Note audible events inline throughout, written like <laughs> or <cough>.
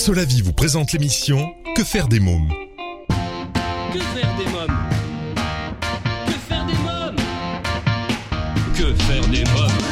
Solavi vous présente l'émission Que faire des mômes Que faire des mômes Que faire des mômes Que faire des mômes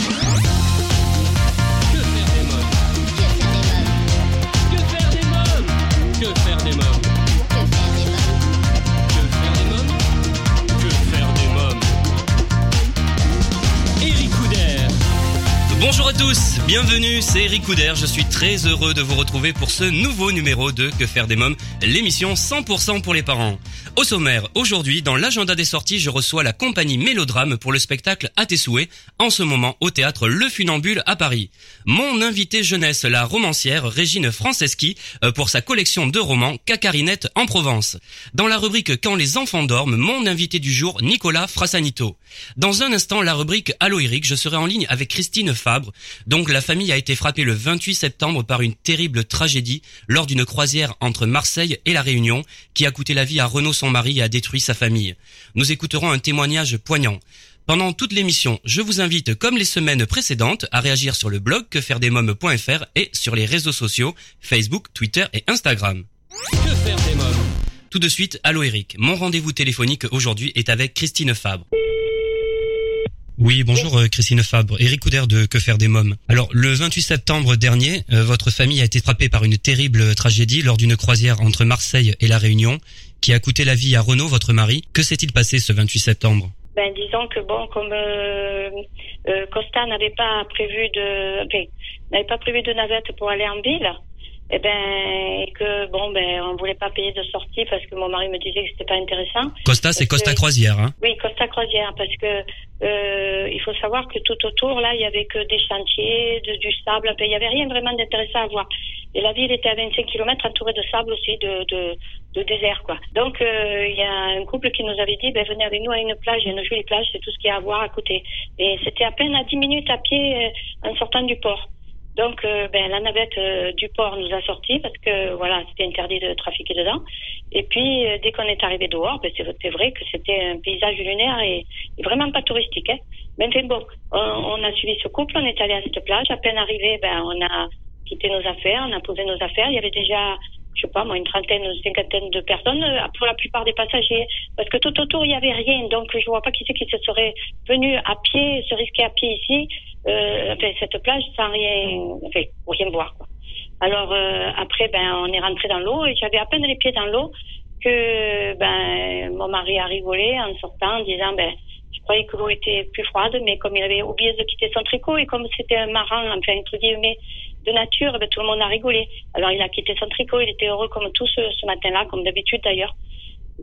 Bonjour à tous, bienvenue, c'est Eric Couder, je suis très heureux de vous retrouver pour ce nouveau numéro de Que faire des mômes, l'émission 100% pour les parents. Au sommaire, aujourd'hui, dans l'agenda des sorties, je reçois la compagnie Mélodrame pour le spectacle À tes souhaits, en ce moment au théâtre Le Funambule à Paris. Mon invité jeunesse, la romancière Régine Franceschi, euh, pour sa collection de romans Cacarinette en Provence. Dans la rubrique Quand les enfants dorment, mon invité du jour, Nicolas Frassanito. Dans un instant, la rubrique Allo Eric, je serai en ligne avec Christine Fabre. Donc la famille a été frappée le 28 septembre par une terrible tragédie lors d'une croisière entre Marseille et La Réunion qui a coûté la vie à Renaud son mari et a détruit sa famille. Nous écouterons un témoignage poignant. Pendant toute l'émission, je vous invite, comme les semaines précédentes, à réagir sur le blog quefairedesmoms.fr et sur les réseaux sociaux Facebook, Twitter et Instagram. Que faire des mômes? Tout de suite, allô Eric. Mon rendez-vous téléphonique aujourd'hui est avec Christine Fabre. Oui, bonjour euh, Christine Fabre, Eric Couder de Que faire des mômes. Alors, le 28 septembre dernier, euh, votre famille a été frappée par une terrible tragédie lors d'une croisière entre Marseille et La Réunion qui a coûté la vie à Renaud, votre mari. Que s'est-il passé ce 28 septembre? Ben, disons que bon, comme euh, euh, Costa n'avait pas prévu de, enfin, n'avait pas prévu de navette pour aller en ville, et ben, et que bon, ben, on voulait pas payer de sortie parce que mon mari me disait que c'était pas intéressant. Costa, c'est Costa que- Croisière, hein Oui, Costa Croisière, parce que euh, il faut savoir que tout autour, là, il y avait que des chantiers, de- du sable, il y avait rien vraiment d'intéressant à voir. Et la ville était à 25 km entourée de sable aussi, de, de, de désert, quoi. Donc, euh, il y a un couple qui nous avait dit, ben, venez avec nous à une plage, il y a une jolie plage, c'est tout ce qu'il y a à voir à côté. Et c'était à peine à 10 minutes à pied euh, en sortant du port. Donc, euh, ben, la navette euh, du port nous a sortis parce que voilà, c'était interdit de trafiquer dedans. Et puis, euh, dès qu'on est arrivé dehors, ben, c'est vrai que c'était un paysage lunaire et, vraiment pas touristique. Hein. Mais bon, on, on a suivi ce couple, on est allé à cette plage. À peine arrivé, ben, on a quitté nos affaires, on a posé nos affaires. Il y avait déjà, je sais pas moi, une trentaine, une cinquantaine de personnes, pour la plupart des passagers. Parce que tout autour, il y avait rien. Donc, je vois pas qui c'est qui se serait venu à pied, se risquer à pied ici, euh, enfin, cette plage sans rien, enfin, rien voir. Alors euh, après, ben, on est rentré dans l'eau et j'avais à peine les pieds dans l'eau que ben, mon mari a rigolé en sortant en disant ben, je croyais que l'eau était plus froide, mais comme il avait oublié de quitter son tricot et comme c'était un marin, enfin entre guillemets, de nature, ben, tout le monde a rigolé. Alors il a quitté son tricot, il était heureux comme tout ce, ce matin-là, comme d'habitude d'ailleurs.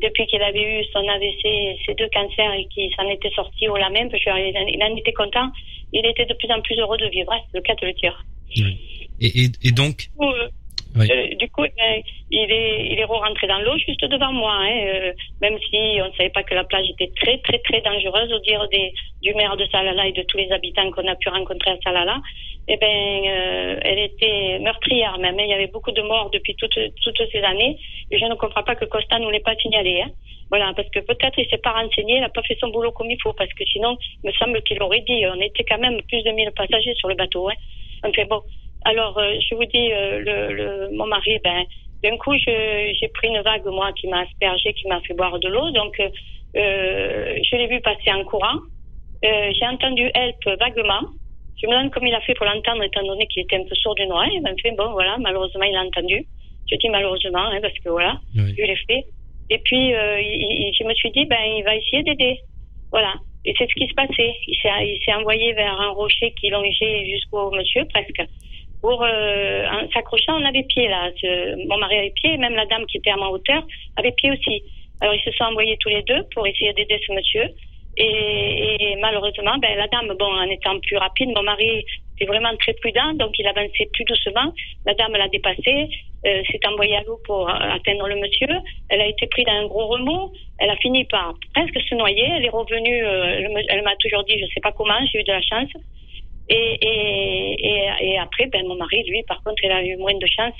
Depuis qu'il avait eu son AVC, ses deux cancers et qu'il s'en était sorti au la même, il en était content, il était de plus en plus heureux de vivre, hein, c'est le cas de le dire. et, et, et donc, Du coup, euh, Oui. euh, du coup, ben, il est, il est rentré dans l'eau juste devant moi, hein, euh, même si on ne savait pas que la plage était très, très, très dangereuse, au dire des, du maire de Salala et de tous les habitants qu'on a pu rencontrer à Salala. Eh ben, euh, elle était meurtrière même. hein. Il y avait beaucoup de morts depuis toutes, toutes ces années. Je ne comprends pas que Costa nous l'ait pas signalé. Hein. Voilà, parce que peut-être il s'est pas renseigné, il n'a pas fait son boulot comme il faut, parce que sinon, il me semble qu'il aurait dit, on était quand même plus de 1000 passagers sur le bateau. Hein. Enfin bon, alors euh, je vous dis, euh, le, le, mon mari, ben, d'un coup, j'ai pris une vague, moi, qui m'a aspergé, qui m'a fait boire de l'eau, donc euh, euh, je l'ai vu passer en courant. Euh, j'ai entendu help vaguement. Je me demande comment il a fait pour l'entendre, étant donné qu'il était un peu sourd d'une oreille. Mais enfin, bon, voilà, malheureusement, il a entendu. Je dis malheureusement, hein, parce que voilà, Oui. vu les faits. Et puis, euh, il- il- je me suis dit, ben, il va essayer d'aider. Voilà. Et c'est ce qui se passait. Il s'est, envoyé vers un rocher qui longeait jusqu'au monsieur, presque, pour euh, en s'accrochant. On avait pied, là. Ce- mon mari avait pied, et même la dame qui était à ma hauteur avait pied aussi. Alors, ils se sont envoyés tous les deux pour essayer d'aider ce monsieur. Et, et malheureusement, ben, la dame, bon, en étant plus rapide, mon mari était vraiment très prudent, donc il avançait plus doucement. La dame l'a dépassé, euh, s'est envoyée à l'eau pour euh, atteindre le monsieur. Elle a été prise dans un gros remous. Elle a fini par presque se noyer. Elle est revenue, euh, elle m'a toujours dit, je sais pas comment, j'ai eu de la chance. Et, et, et, et après, ben, mon mari, lui, par contre, il a eu moins de chance.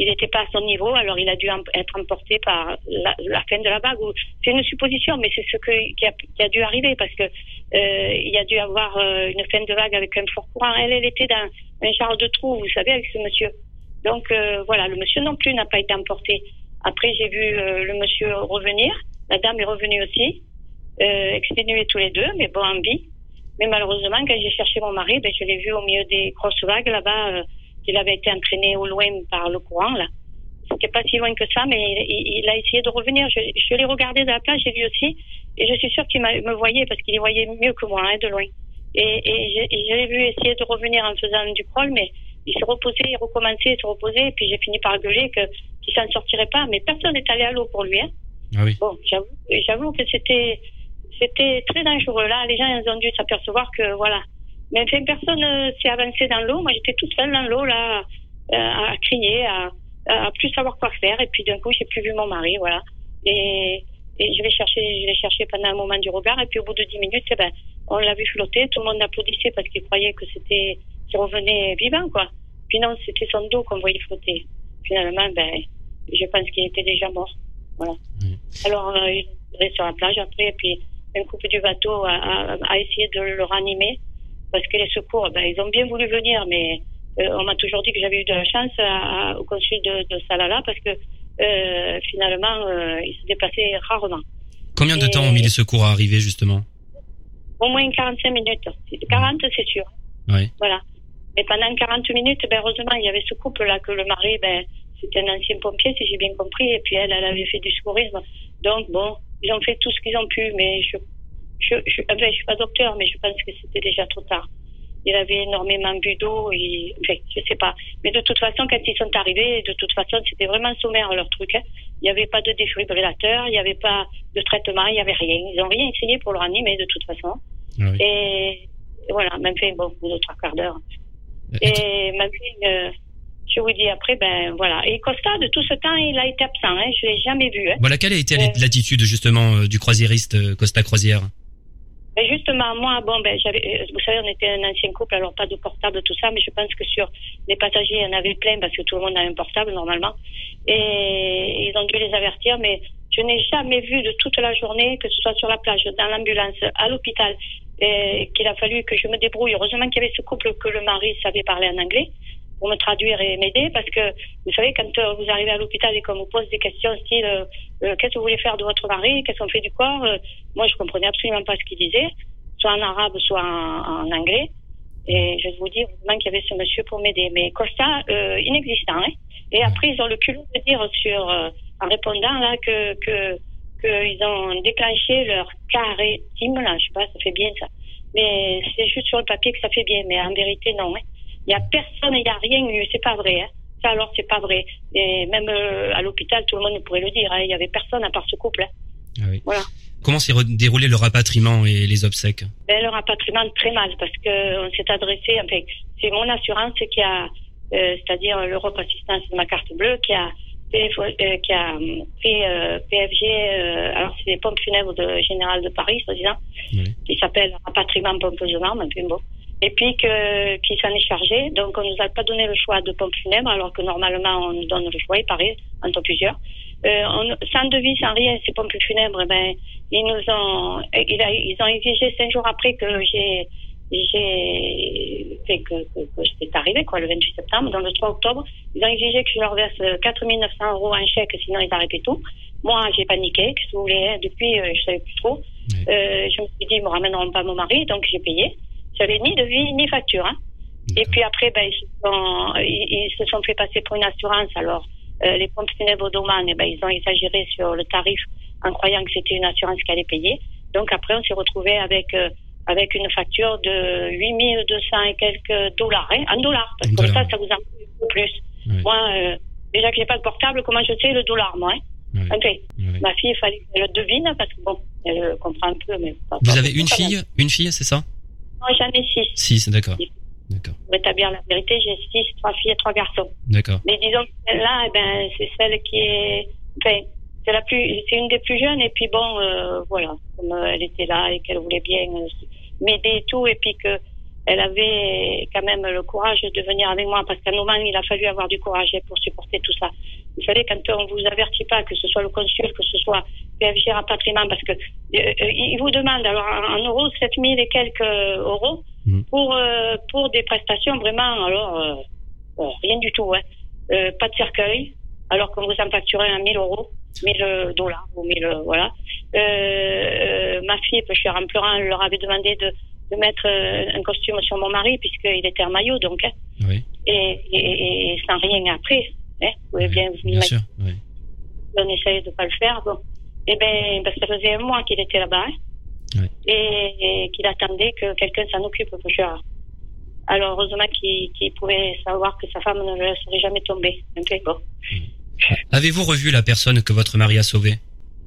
Il n'était pas à son niveau, alors il a dû être emporté par la, la fin de la vague. C'est une supposition, mais c'est ce qui, a, dû arriver parce que euh, il y a dû avoir euh, une fin de vague avec un fort courant. Elle, elle était dans un genre de trou, vous savez, avec ce monsieur. Donc euh, voilà, le monsieur non plus n'a pas été emporté. Après, j'ai vu le monsieur revenir. La dame est revenue aussi, exténués tous les deux, mais bon, en vie. Mais malheureusement, quand j'ai cherché mon mari, ben, je l'ai vu au milieu des grosses vagues là-bas, qu'il avait été entraîné au loin par le courant, là. C'était pas si loin que ça, mais il, a essayé de revenir. Je, je l'ai regardé de la plage, j'ai vu aussi, et je suis sûre qu'il me voyait parce qu'il voyait mieux que moi, hein, de loin. Et, et je, l'ai vu essayer de revenir en faisant du crawl, mais il se reposait, il recommençait, il se reposait, et puis j'ai fini par gueuler que qu'il s'en sortirait pas. Mais personne n'est allé à l'eau pour lui. Hein. Ah oui. Bon, j'avoue, j'avoue que c'était c'était très dangereux. Là, les gens ils ont dû s'apercevoir que voilà. Mais enfin, personne euh, s'est avancé dans l'eau. Moi, j'étais toute seule dans l'eau là, euh, à crier, à, à plus savoir quoi faire. Et puis d'un coup, j'ai plus vu mon mari, voilà. Et, et je l'ai cherché, je l'ai cherché pendant un moment du regard. Et puis au bout de dix minutes, eh ben, on l'a vu flotter. Tout le monde applaudissait parce qu'il croyait que c'était qu'il revenait vivant, quoi. Puis non, c'était son dos qu'on voyait flotter. Finalement, ben, je pense qu'il était déjà mort. Voilà. Alors, euh, il est sur la plage après, et puis un couple du bateau a, a, a essayé de le ranimer parce que les secours, ben, ils ont bien voulu venir, mais euh, on m'a toujours dit que j'avais eu de la chance à- à- au consul de, de Salala parce que euh, finalement, euh, il se déplaçait rarement. Combien de Et- temps ont mis les secours à arriver justement? Au moins 45 minutes. 40, c'est sûr. Ouais. Voilà. Mais pendant 40 minutes, ben, heureusement, il y avait ce couple-là que le mari, ben, c'était un ancien pompier, si j'ai bien compris, et puis elle, elle avait fait du secourisme. Donc, bon, ils ont fait tout ce qu'ils ont pu, mais je, je, je, enfin, je suis pas docteur, mais je pense que c'était déjà trop tard. Il avait énormément bu d'eau, et, enfin, je sais pas. Mais de toute façon, quand ils sont arrivés, de toute façon, c'était vraiment sommaire leur truc. hein. Il n'y avait pas de défibrillateur, il n'y avait pas de traitement, il n'y avait rien. Ils ont rien essayé pour le ranimer, de toute façon. Oui. Et voilà, même fait, bon, deux, trois quarts d'heure. Et- Et même fait, euh, je vous dis après, ben voilà. Et Costa, de tout ce temps, il a été absent, hein. Je l'ai jamais vu, hein. Voilà, quelle a été Euh. l'attitude justement euh, du croisiériste euh, Costa Croisière? Justement, moi, bon, ben, j'avais, euh, vous savez, on était un ancien couple, alors pas de portable, tout ça, mais je pense que sur les passagers, il y en avait plein parce que tout le monde a un portable normalement. Et ils ont dû les avertir, mais je n'ai jamais vu de toute la journée, que ce soit sur la plage, dans l'ambulance, à l'hôpital, qu'il a fallu que je me débrouille. Heureusement qu'il y avait ce couple que le mari savait parler en anglais pour me traduire et m'aider parce que vous savez quand euh, vous arrivez à l'hôpital et qu'on vous pose des questions style euh, euh, qu'est-ce que vous voulez faire de votre mari? Qu'est-ce qu'on fait du corps? Euh, moi je comprenais absolument pas ce qu'il disait soit en arabe soit en, anglais. Et je vous dis heureusement qu'il y avait ce monsieur pour m'aider. Mais Costa euh, inexistant hein. et après ils ont le culot de dire sur en répondant là que qu'ils ont déclenché leur carré team là je sais pas ça fait bien ça. Mais c'est juste sur le papier que ça fait bien mais en vérité non hein. Il y a personne, il n'y a rien eu, c'est pas vrai. Hein. Ça alors c'est pas vrai. Et même euh, à l'hôpital, tout le monde pourrait le dire. hein. Il y avait personne à part ce couple. hein. Ah oui. Voilà. Comment s'est déroulé le rapatriement et les obsèques? Ben, le rapatriement très mal parce que on s'est adressé. Enfin, c'est mon assurance qui a, euh, c'est-à-dire l'Europe Assistance de ma carte bleue, qui a fait, euh, qui a fait euh, PFG. euh, alors c'est des pompes funèbres de Général de Paris, soi-disant, Oui. qui s'appelle rapatriement pompeusement, mais bon. Et puis que qui s'en est chargé. Donc on nous a pas donné le choix de pompes funèbres alors que normalement on nous donne le choix. Il paraît entre plusieurs. Euh, on, sans devis, sans rien, ces pompes funèbres, ben ils nous ont, ils ont exigé cinq jours après que j'ai j'ai fait que, que, que c'est arrivé quoi le 28 septembre, dans le 3 octobre, ils ont exigé que je leur verse 4900 euros en chèque, sinon ils arrêtaient tout. Moi, j'ai paniqué, que si vous voulez, hein, depuis, euh, je savais plus trop. Euh, je me suis dit, ils me ramèneront pas mon mari, donc j'ai payé. J'avais ni devis ni facture. Hein. Et puis après, ben, ils, se sont, ils, ils se sont fait passer pour une assurance. Alors, euh, les pompes funèbres d'Oman, eh ben, ils ont exagéré sur le tarif en croyant que c'était une assurance qui allait payer. Donc après, on s'est retrouvé avec euh, avec une facture de 8200 et quelques dollars, hein, en dollars. Parce que comme ça, ça vous en coûte un peu plus. Moi, euh, déjà que j'ai pas de portable, comment je sais le dollar, moi hein? Enfin, Ouais. ma fille, il fallait qu'elle le devine parce que bon, elle comprend un peu, mais pas Vous pas avez une fille Une fille, c'est ça? Non, j'en ai six. Six, d'accord. D'accord. Pour établir la vérité, j'ai six, trois filles et trois garçons. D'accord. Mais disons que celle-là, eh ben, c'est celle qui est, enfin, c'est la plus, c'est une des plus jeunes. Et puis bon, euh, voilà, comme euh, elle était là et qu'elle voulait bien euh, m'aider et tout, et puis que elle avait quand même le courage de venir avec moi, parce qu'à un moment, il a fallu avoir du courage pour supporter tout ça. Vous savez, quand on vous avertit pas, que ce soit le consul, que ce soit PFG rapatriement, parce que euh, euh, il vous demande alors en, euros 7000 et quelques euros Mhm. pour euh, pour des prestations vraiment alors euh, rien du tout. Hein. pas de cercueil, alors qu'on vous en facturait à 1000 euros, 1000 dollars ou 1000, euh, voilà. Ma fille, je suis en pleurant, elle leur avait demandé de, de mettre euh, un costume sur mon mari puisqu'il était en maillot, donc, hein, Oui, et, et, et sans rien après. Hein, vous pouvez bien vous bien sûr. oui. on essaye de pas le faire. Bon. Eh ben, parce que ça faisait un mois qu'il était là-bas hein, et, et qu'il attendait que quelqu'un s'en occupe. Alors, heureusement qu'il pouvait savoir que sa femme ne le laisserait jamais tomber. Bon. Avez-vous revu la personne que votre mari a sauvée?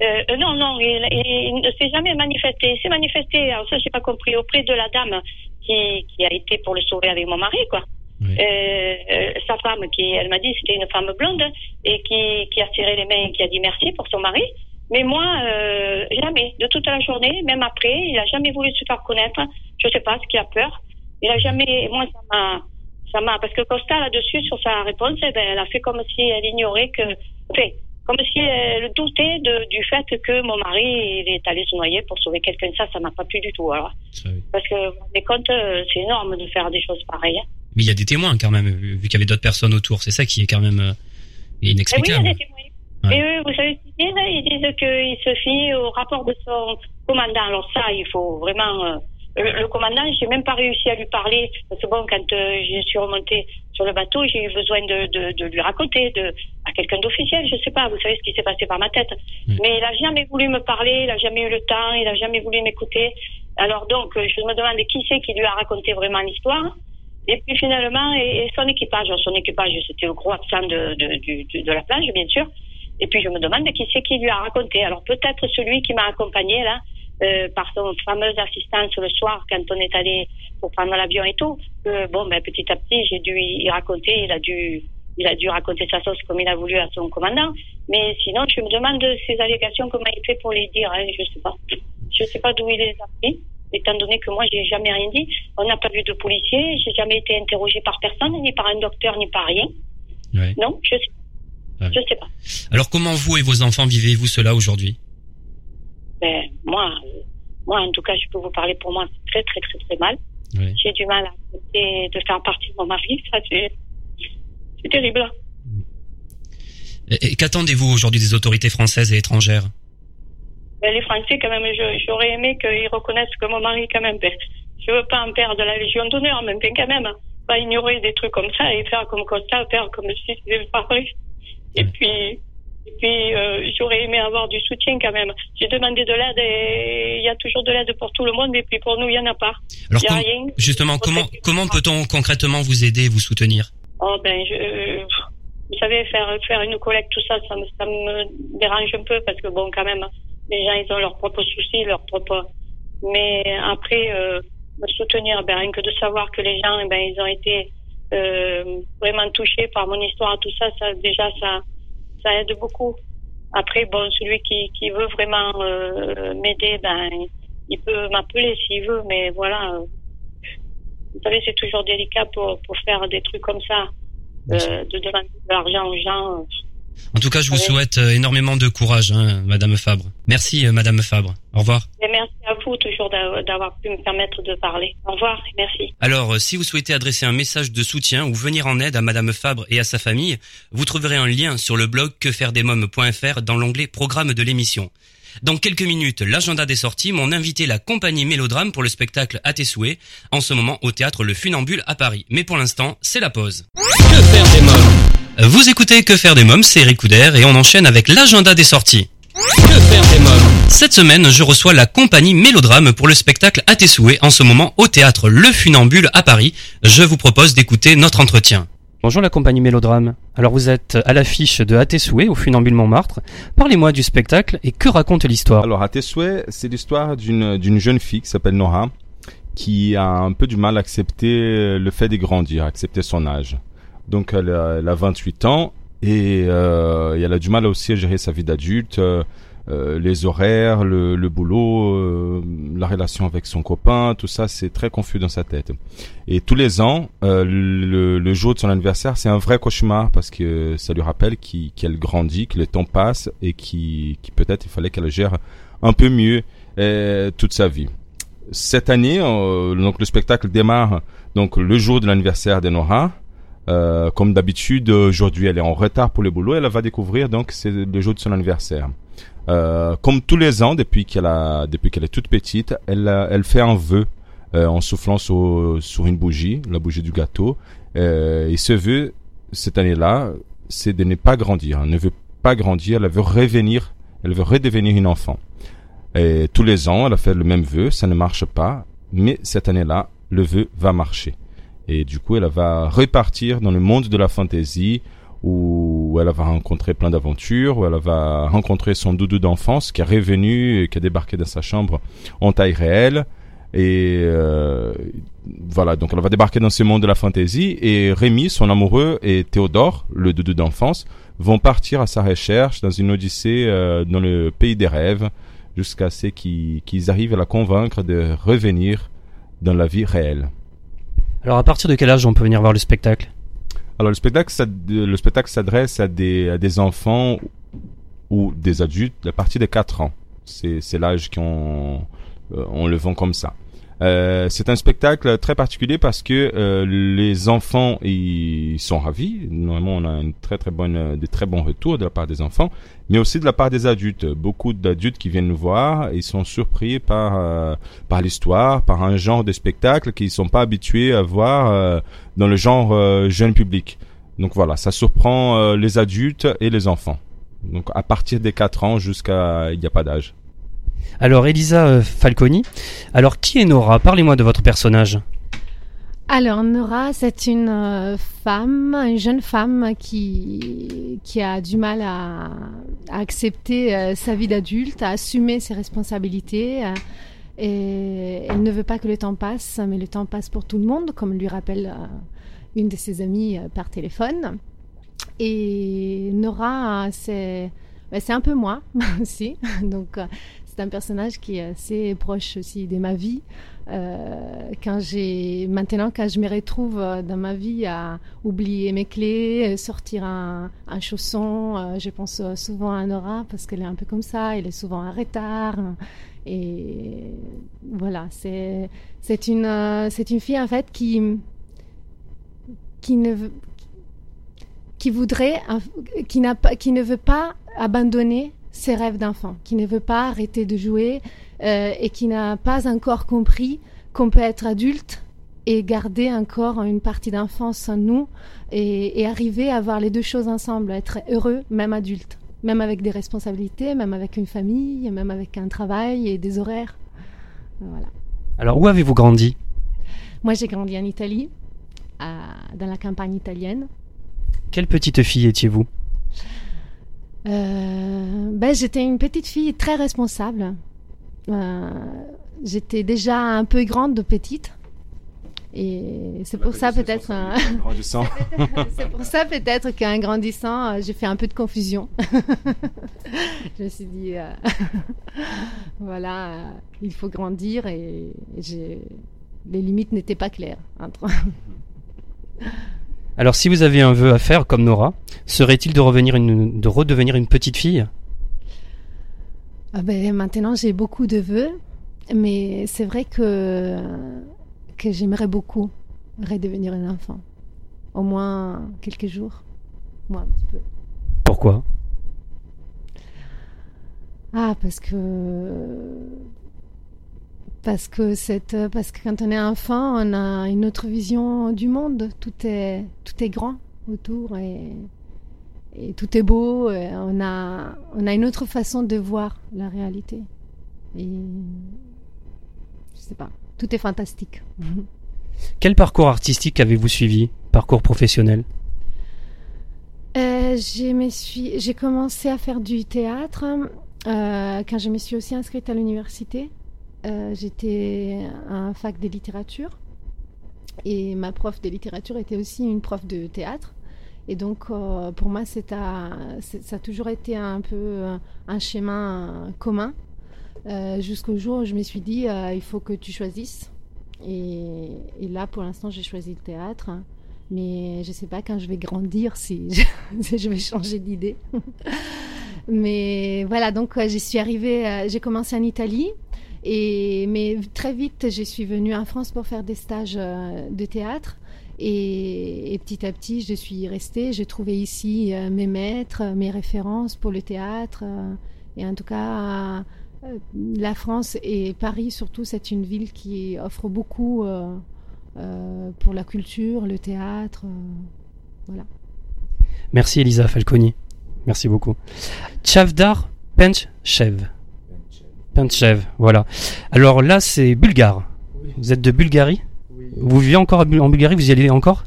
Euh, euh, non, non, il, ne s'est jamais manifesté. Il s'est manifesté, alors ça, j'ai pas compris, auprès de la dame qui, qui a été pour le sauver avec mon mari, quoi. Oui. Euh, euh, sa femme, qui, elle m'a dit, c'était une femme blonde et qui, qui a serré les mains et qui a dit merci pour son mari. Mais moi, euh, jamais, de toute la journée, même après, il a jamais voulu se faire connaître. Je sais pas ce qui a peur. Il a jamais, moi, ça m'a, ça m'a, parce que Costa là-dessus sur sa réponse, eh ben, elle a fait comme si elle ignorait que, enfin, comme si elle doutait de, du fait que mon mari il est allé se noyer pour sauver quelqu'un. Ça, ça m'a pas plu du tout. Alors, Ça, oui. parce que vous vous rendez compte, euh, c'est énorme de faire des choses pareilles. hein. Mais il y a des témoins quand même, vu, qu'il y avait d'autres personnes autour. C'est ça qui est quand même euh, Eh oui, il y a inexplicable. des témoins. Ouais. Et eux, vous savez ce qu'ils disent hein Ils disent qu'il se fie au rapport de son commandant. Alors ça, il faut vraiment... le, le commandant, j'ai même pas réussi à lui parler. Parce que bon, quand euh, je suis remontée sur le bateau, j'ai eu besoin de, de, de lui raconter de, à quelqu'un d'officiel. Je sais pas, vous savez ce qui s'est passé par ma tête. Mais il a jamais voulu me parler, il a jamais eu le temps, il a jamais voulu m'écouter. Alors donc, je me demande qui c'est qui lui a raconté vraiment l'histoire. Et puis finalement, et, et son équipage, Alors, son équipage, c'était le gros absent de, de la plage, bien sûr. Et puis je me demande qui c'est qui lui a raconté. Alors peut-être celui qui m'a accompagné là, euh, par son fameuse assistance le soir quand on est allé pour prendre l'avion et tout. Euh, bon, ben petit à petit, j'ai dû y raconter. Il a dû, il a dû raconter sa sauce comme il a voulu à son commandant. Mais sinon, je me demande ces allégations comment il fait pour les dire. Hein, je sais pas. Je sais pas d'où il les a pris. Étant donné que moi, j'ai jamais rien dit. On n'a pas vu de policier. J'ai jamais été interrogé par personne, ni par un docteur, ni par rien. Ouais. Non, je sais, Ouais. je sais pas. Alors comment vous et vos enfants vivez-vous cela aujourd'hui? Ben, moi, moi, en tout cas, je peux vous parler pour moi, c'est très, très, très, très mal. Oui. J'ai du mal à accepter de faire partie de mon mari. Ça, c'est, terrible. Et, qu'attendez-vous aujourd'hui des autorités françaises et étrangères? Ben, les Français, quand même, je- j'aurais aimé qu'ils reconnaissent que mon mari, quand même, ben, je veux pas en perdre la Légion d'honneur, mais ben, quand même, pas ignorer des trucs comme ça et faire comme constat, faire comme si c'était pareil. Et Ouais. puis, et puis euh, j'aurais aimé avoir du soutien quand même. J'ai demandé de l'aide et il y a toujours de l'aide pour tout le monde, et puis pour nous, il y en a pas. Alors y a rien. justement, comment comment peut-on concrètement vous aider, vous soutenir? Oh ben, je, vous savez, faire faire une collecte, tout ça, ça me, ça me dérange un peu parce que bon, quand même, les gens, ils ont leurs propres soucis, leurs propres. Mais après, euh, me soutenir, ben rien que de savoir que les gens, eh ben ils ont été euh, vraiment touchés par mon histoire, tout ça, ça déjà, ça, ça aide beaucoup. Après, bon, celui qui qui veut vraiment euh, m'aider, ben il peut m'appeler s'il veut, mais voilà. vous savez, c'est toujours délicat pour, pour faire des trucs comme ça, euh, de demander de l'argent aux gens. En tout cas, je vous Oui. souhaite euh, énormément de courage, hein, Madame Fabre. Merci, euh, Madame Fabre. Au revoir. Et merci à vous toujours d'a- d'avoir pu me permettre de parler. Au revoir et merci. Alors, euh, si vous souhaitez adresser un message de soutien ou venir en aide à Madame Fabre et à sa famille, vous trouverez un lien sur le blog quefairedesmoms.fr dans l'onglet Programme de l'émission. Dans quelques minutes, l'agenda des sorties, mon invité la compagnie Mélodrame pour le spectacle À tes souhaits, en ce moment au théâtre Le Funambule à Paris. Mais pour l'instant, c'est la pause. Vous écoutez Que faire des mômes, c'est Eric Couder et on enchaîne avec l'agenda des sorties. Que faire des mômes Cette semaine, je reçois la compagnie Mélodrame pour le spectacle À tes souhaits en ce moment au théâtre Le Funambule à Paris. Je vous propose d'écouter notre entretien. Bonjour la compagnie Mélodrame. Alors vous êtes à l'affiche de À tes souhaits au Funambule Montmartre. Parlez-moi du spectacle et que raconte l'histoire Alors, à tes souhaits, c'est l'histoire d'une d'une jeune fille qui s'appelle Nora, qui a un peu du mal à accepter le fait de grandir, accepter son âge. Donc, elle a, elle a 28 ans et, euh, elle a du mal aussi à gérer sa vie d'adulte, euh, euh, les horaires, le, le boulot, euh, la relation avec son copain, tout ça, c'est très confus dans sa tête. Et tous les ans, euh, le, le jour de son anniversaire, c'est un vrai cauchemar parce que ça lui rappelle qu'il- qu'elle grandit, que le temps passe et qui qui peut-être il fallait qu'elle gère un peu mieux euh, toute sa vie. Cette année, euh, donc le spectacle démarre donc le jour de l'anniversaire de Nora Euh, comme d'habitude, aujourd'hui, elle est en retard pour le boulot. Elle va découvrir donc c'est le jour de son anniversaire. Euh, comme tous les ans, depuis qu'elle a, depuis qu'elle est toute petite, elle, elle fait un vœu euh, en soufflant sur, sur une bougie, la bougie du gâteau. Euh, et ce vœu, cette année-là, c'est de ne pas grandir. Elle ne veut pas grandir. Elle veut revenir. Elle veut redevenir une enfant. Et tous les ans, elle a fait le même vœu. Ça ne marche pas. Mais cette année-là, le vœu va marcher. Et du coup, elle va repartir dans le monde de la fantaisie où elle va rencontrer plein d'aventures, où elle va rencontrer son doudou d'enfance qui est revenu, et qui a débarqué dans sa chambre en taille réelle. Et euh, voilà, donc elle va débarquer dans ce monde de la fantaisie. Et Rémi, son amoureux, et Théodore, le doudou d'enfance, vont partir à sa recherche dans une odyssée euh, dans le pays des rêves, jusqu'à ce qu'ils arrivent à la convaincre de revenir dans la vie réelle. Alors à partir de quel âge on peut venir voir le spectacle? Alors le spectacle, spectacle s'adresse à des, enfants ou des adultes à partir de 4 ans. C'est c'est l'âge qu'on euh, on le vend comme ça. Euh, c'est un spectacle très particulier parce que euh, les enfants ils sont ravis. Normalement, on a une très très bonne, euh, des très bons retours de la part des enfants, mais aussi de la part des adultes. Beaucoup d'adultes qui viennent nous voir, ils sont surpris par par l'histoire, par un genre de spectacle qu'ils sont pas habitués à voir dans le genre jeune public. Donc voilà, ça surprend les adultes et les enfants. Donc à partir des 4 ans jusqu'à il n'y a pas d'âge. Alors Elisa euh, Falconi, alors qui est Nora? Parlez-moi de votre personnage. Alors Nora, c'est une euh, femme, une jeune femme qui qui a du mal à, accepter euh, sa vie d'adulte, à assumer ses responsabilités. et elle ne veut pas que le temps passe, mais le temps passe pour tout le monde, comme lui rappelle une de ses amies par téléphone. Et Nora, c'est ben, c'est un peu moi <laughs> aussi. Donc c'est un personnage qui est assez proche aussi de ma vie. Euh, quand j'ai maintenant quand je me retrouve euh, dans ma vie à oublier mes clés, euh, sortir un, chausson, je pense souvent à Nora parce qu'elle est un peu comme ça, elle est souvent en retard et voilà, c'est c'est une c'est une fille en fait qui qui ne qui voudrait qui n'a qui ne veut pas abandonner ses rêves d'enfant, qui ne veut pas arrêter de jouer euh, et qui n'a pas encore compris qu'on peut être adulte et garder encore une partie d'enfance en nous et, et arriver à voir les deux choses ensemble, être heureux même adulte, même avec des responsabilités, même avec une famille, même avec un travail et des horaires. Voilà. Alors où avez-vous grandi? Moi j'ai grandi en Italie, à- dans la campagne italienne. Quelle petite fille étiez-vous? Euh, ben, j'étais une petite fille très responsable. Euh, j'étais déjà un peu grande de petite. Et c'est pour ça peut-être, <laughs> Grandissant. c'est pour ça peut-être qu'en grandissant, euh, j'ai fait un peu de confusion. <laughs> je me suis dit, euh, <laughs> voilà, euh, il faut grandir et les limites n'étaient pas claires entre. Alors si vous avez un vœu à faire comme Nora, serait-il de revenir une, de redevenir une petite fille? Ah ben, maintenant, j'ai beaucoup de vœux, mais c'est vrai que, que j'aimerais beaucoup redevenir un enfant. Au moins quelques jours. Moi, un petit peu. Pourquoi? Ah, parce que. Parce que, cette, parce que quand on est enfant, on a une autre vision du monde. Tout est, tout est grand autour et, et tout est beau. et on, a, on a une autre façon de voir la réalité. Et. Je sais pas. Tout est fantastique. <laughs> Quel parcours artistique avez-vous suivi? Parcours professionnel? Euh, j'ai commencé à faire du théâtre euh, quand je me suis aussi inscrite à l'université. Euh, J'étais à un fac de littérature et ma prof de littérature était aussi une prof de théâtre. Et donc, euh, pour moi, ça a toujours été un peu euh, un schéma commun jusqu'au jour où je me suis dit, il faut que tu choisisses. Et, là, pour l'instant, j'ai choisi le théâtre. Mais je sais pas quand je vais grandir si je, <laughs> vais changer d'idée. <laughs> mais voilà, donc euh, j'y suis arrivée, j'ai commencé en Italie. Mais très vite, je suis venue en France pour faire des stages euh, de théâtre. Et, et petit à petit, je suis restée. J'ai trouvé ici euh, mes maîtres, mes références pour le théâtre. euh, et en tout cas, la France et Paris surtout, c'est une ville qui offre beaucoup pour la culture, le théâtre. euh, Merci Elisa Falconi. Merci beaucoup. Chavdar Penchev. Penchev, voilà. Alors là, c'est bulgare. Vous êtes de Bulgarie Vous vivez encore en Bulgarie Vous y allez encore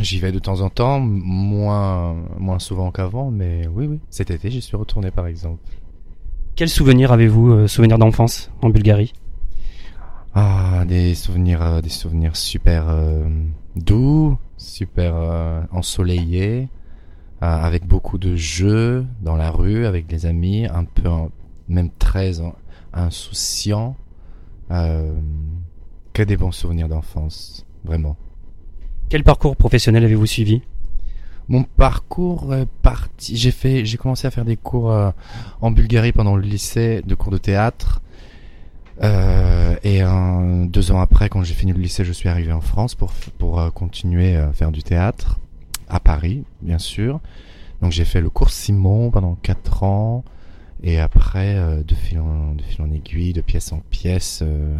J'y vais de temps en temps, moins, moins souvent qu'avant, mais oui, oui. Cet été, j'y suis retourné par exemple. Quels souvenirs avez-vous, euh, souvenirs d'enfance en Bulgarie Ah, des souvenirs, euh, des souvenirs super euh, doux, super euh, ensoleillés, euh, avec beaucoup de jeux dans la rue, avec des amis, un peu, en- même très en- insouciants. Euh, que des bons souvenirs d'enfance, vraiment. Quel parcours professionnel avez-vous suivi? Mon parcours est parti. J'ai fait, j'ai commencé à faire des cours euh, en Bulgarie pendant le lycée, de cours de théâtre. Euh, et un- deux ans après, quand j'ai fini le lycée, je suis arrivé en France pour pour euh, continuer à faire du théâtre à Paris, bien sûr. Donc j'ai fait le cours Simon pendant quatre ans. Et après, euh, de fil en de fil en aiguille, de pièce en pièce, euh,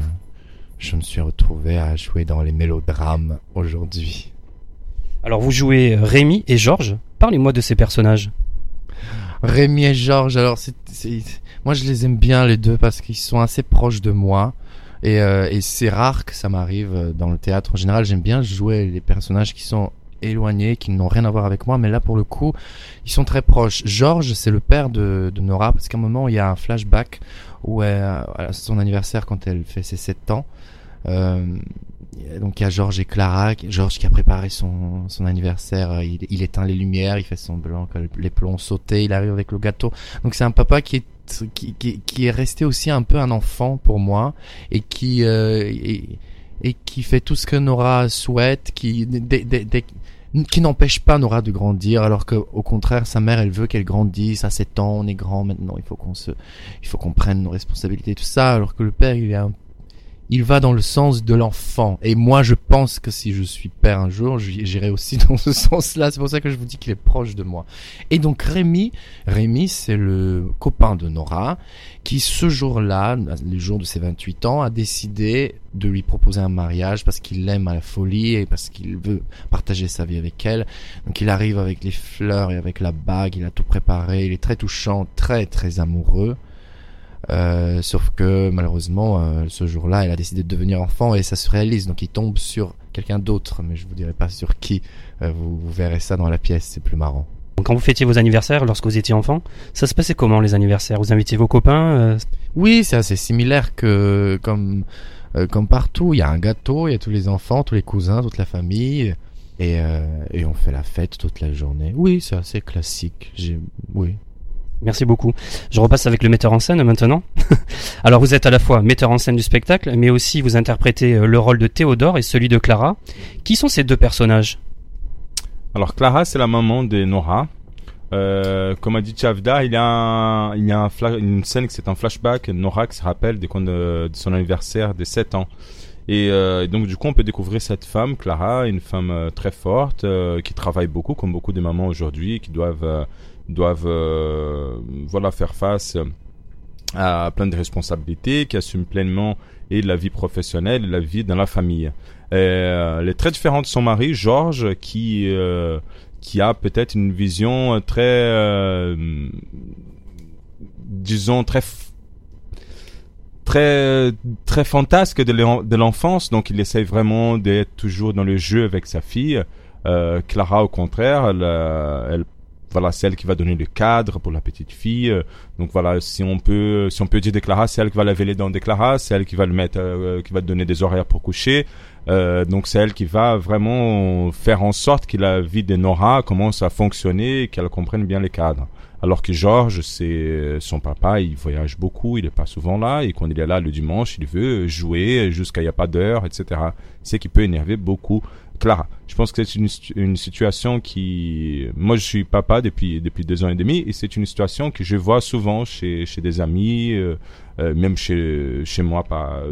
je me suis retrouvé à jouer dans les mélodrames aujourd'hui. Alors vous jouez Rémi et Georges. Parlez-moi de ces personnages. Rémi et Georges, alors c'est, moi je les aime bien les deux parce qu'ils sont assez proches de moi et, euh, et c'est rare que ça m'arrive dans le théâtre. En général, j'aime bien jouer les personnages qui sont éloignés, qui n'ont rien à voir avec moi, mais là pour le coup, ils sont très proches. Georges, c'est le père de, Nora parce qu'à un moment il y a un flashback où elle, à son anniversaire quand elle fait ses 7 ans. Euh, donc il y a Georges et Clara, Georges qui a préparé son, son anniversaire, euh, il, éteint les lumières, il fait semblant que les plombs sautés, il arrive avec le gâteau. Donc c'est un papa qui est qui, qui, est resté aussi un peu un enfant pour moi et qui euh, et, qui fait tout ce que Nora souhaite, qui qui n'empêche pas Nora de grandir, alors que au contraire sa mère elle veut qu'elle grandisse. À 7 ans, on est grand maintenant, il faut qu'on se il faut qu'on prenne nos responsabilités tout ça, alors que le père il est un il va dans le sens de l'enfant. Et moi, je pense que si je suis père un jour, j'irai aussi <laughs> dans ce sens-là. C'est pour ça que je vous dis qu'il est proche de moi. Et donc Rémi, Rémi, c'est le copain de Nora, qui ce jour-là, le jour de ses 28 ans, a décidé de lui proposer un mariage parce qu'il l'aime à la folie et parce qu'il veut partager sa vie avec elle. Donc il arrive avec les fleurs et avec la bague, il a tout préparé, il est très touchant, très très amoureux. Euh, sauf que malheureusement, euh, ce jour-là, elle a décidé de devenir enfant et ça se réalise. Donc il tombe sur quelqu'un d'autre, mais je vous dirai pas sur qui. Euh, vous, vous verrez ça dans la pièce, c'est plus marrant. Quand vous fêtiez vos anniversaires lorsque vous étiez enfant, ça se passait comment les anniversaires? Vous invitiez vos copains euh, Oui, c'est assez similaire que comme euh, comme partout. Il y a un gâteau, il y a tous les enfants, tous les cousins, toute la famille, et euh, et on fait la fête toute la journée. Oui, c'est assez classique. J'ai oui. Merci beaucoup. Je repasse avec le metteur en scène maintenant. <laughs> Alors vous êtes à la fois metteur en scène du spectacle, mais aussi vous interprétez euh, le rôle de Théodore et celui de Clara. Qui sont ces deux personnages? Alors Clara, c'est la maman de Nora. Euh, comme a dit Chavda, il y a, une scène que c'est un flashback. Nora qui se rappelle de, de son anniversaire de 7 ans. Et, euh, donc du coup, on peut découvrir cette femme, Clara, une femme euh, très forte, euh, qui travaille beaucoup, comme beaucoup de mamans aujourd'hui, qui doivent euh, doivent euh, voilà faire face à plein de responsabilités, qui assument pleinement et la vie professionnelle et la vie dans la famille. Euh, elle est très différente de son mari, Georges, qui euh, qui a peut-être une vision très, euh, disons très très très fantasque de l'en- de l'enfance. Donc, il essaye vraiment d'être toujours dans le jeu avec sa fille. Euh, Clara, au contraire, euh, elle voilà, c'est elle qui va donner le cadre pour la petite fille. Donc voilà, si on peut, si on peut dire de Clara, c'est elle qui va laver les dents de Clara, c'est elle qui va le mettre, euh, qui va donner des horaires pour coucher. Euh, donc c'est elle qui va vraiment faire en sorte que la vie de Nora commence à fonctionner et qu'elle comprenne bien les cadres. Alors que Georges, c'est son papa, il voyage beaucoup, il est pas souvent là, et quand il est là le dimanche, il veut jouer jusqu'à il n'y a pas d'heure, etc. C'est qui peut énerver beaucoup Clara. Je pense que c'est une, une situation qui, moi je suis papa depuis depuis deux ans et demi, et c'est une situation que je vois souvent chez chez des amis, euh, euh, même chez chez moi par,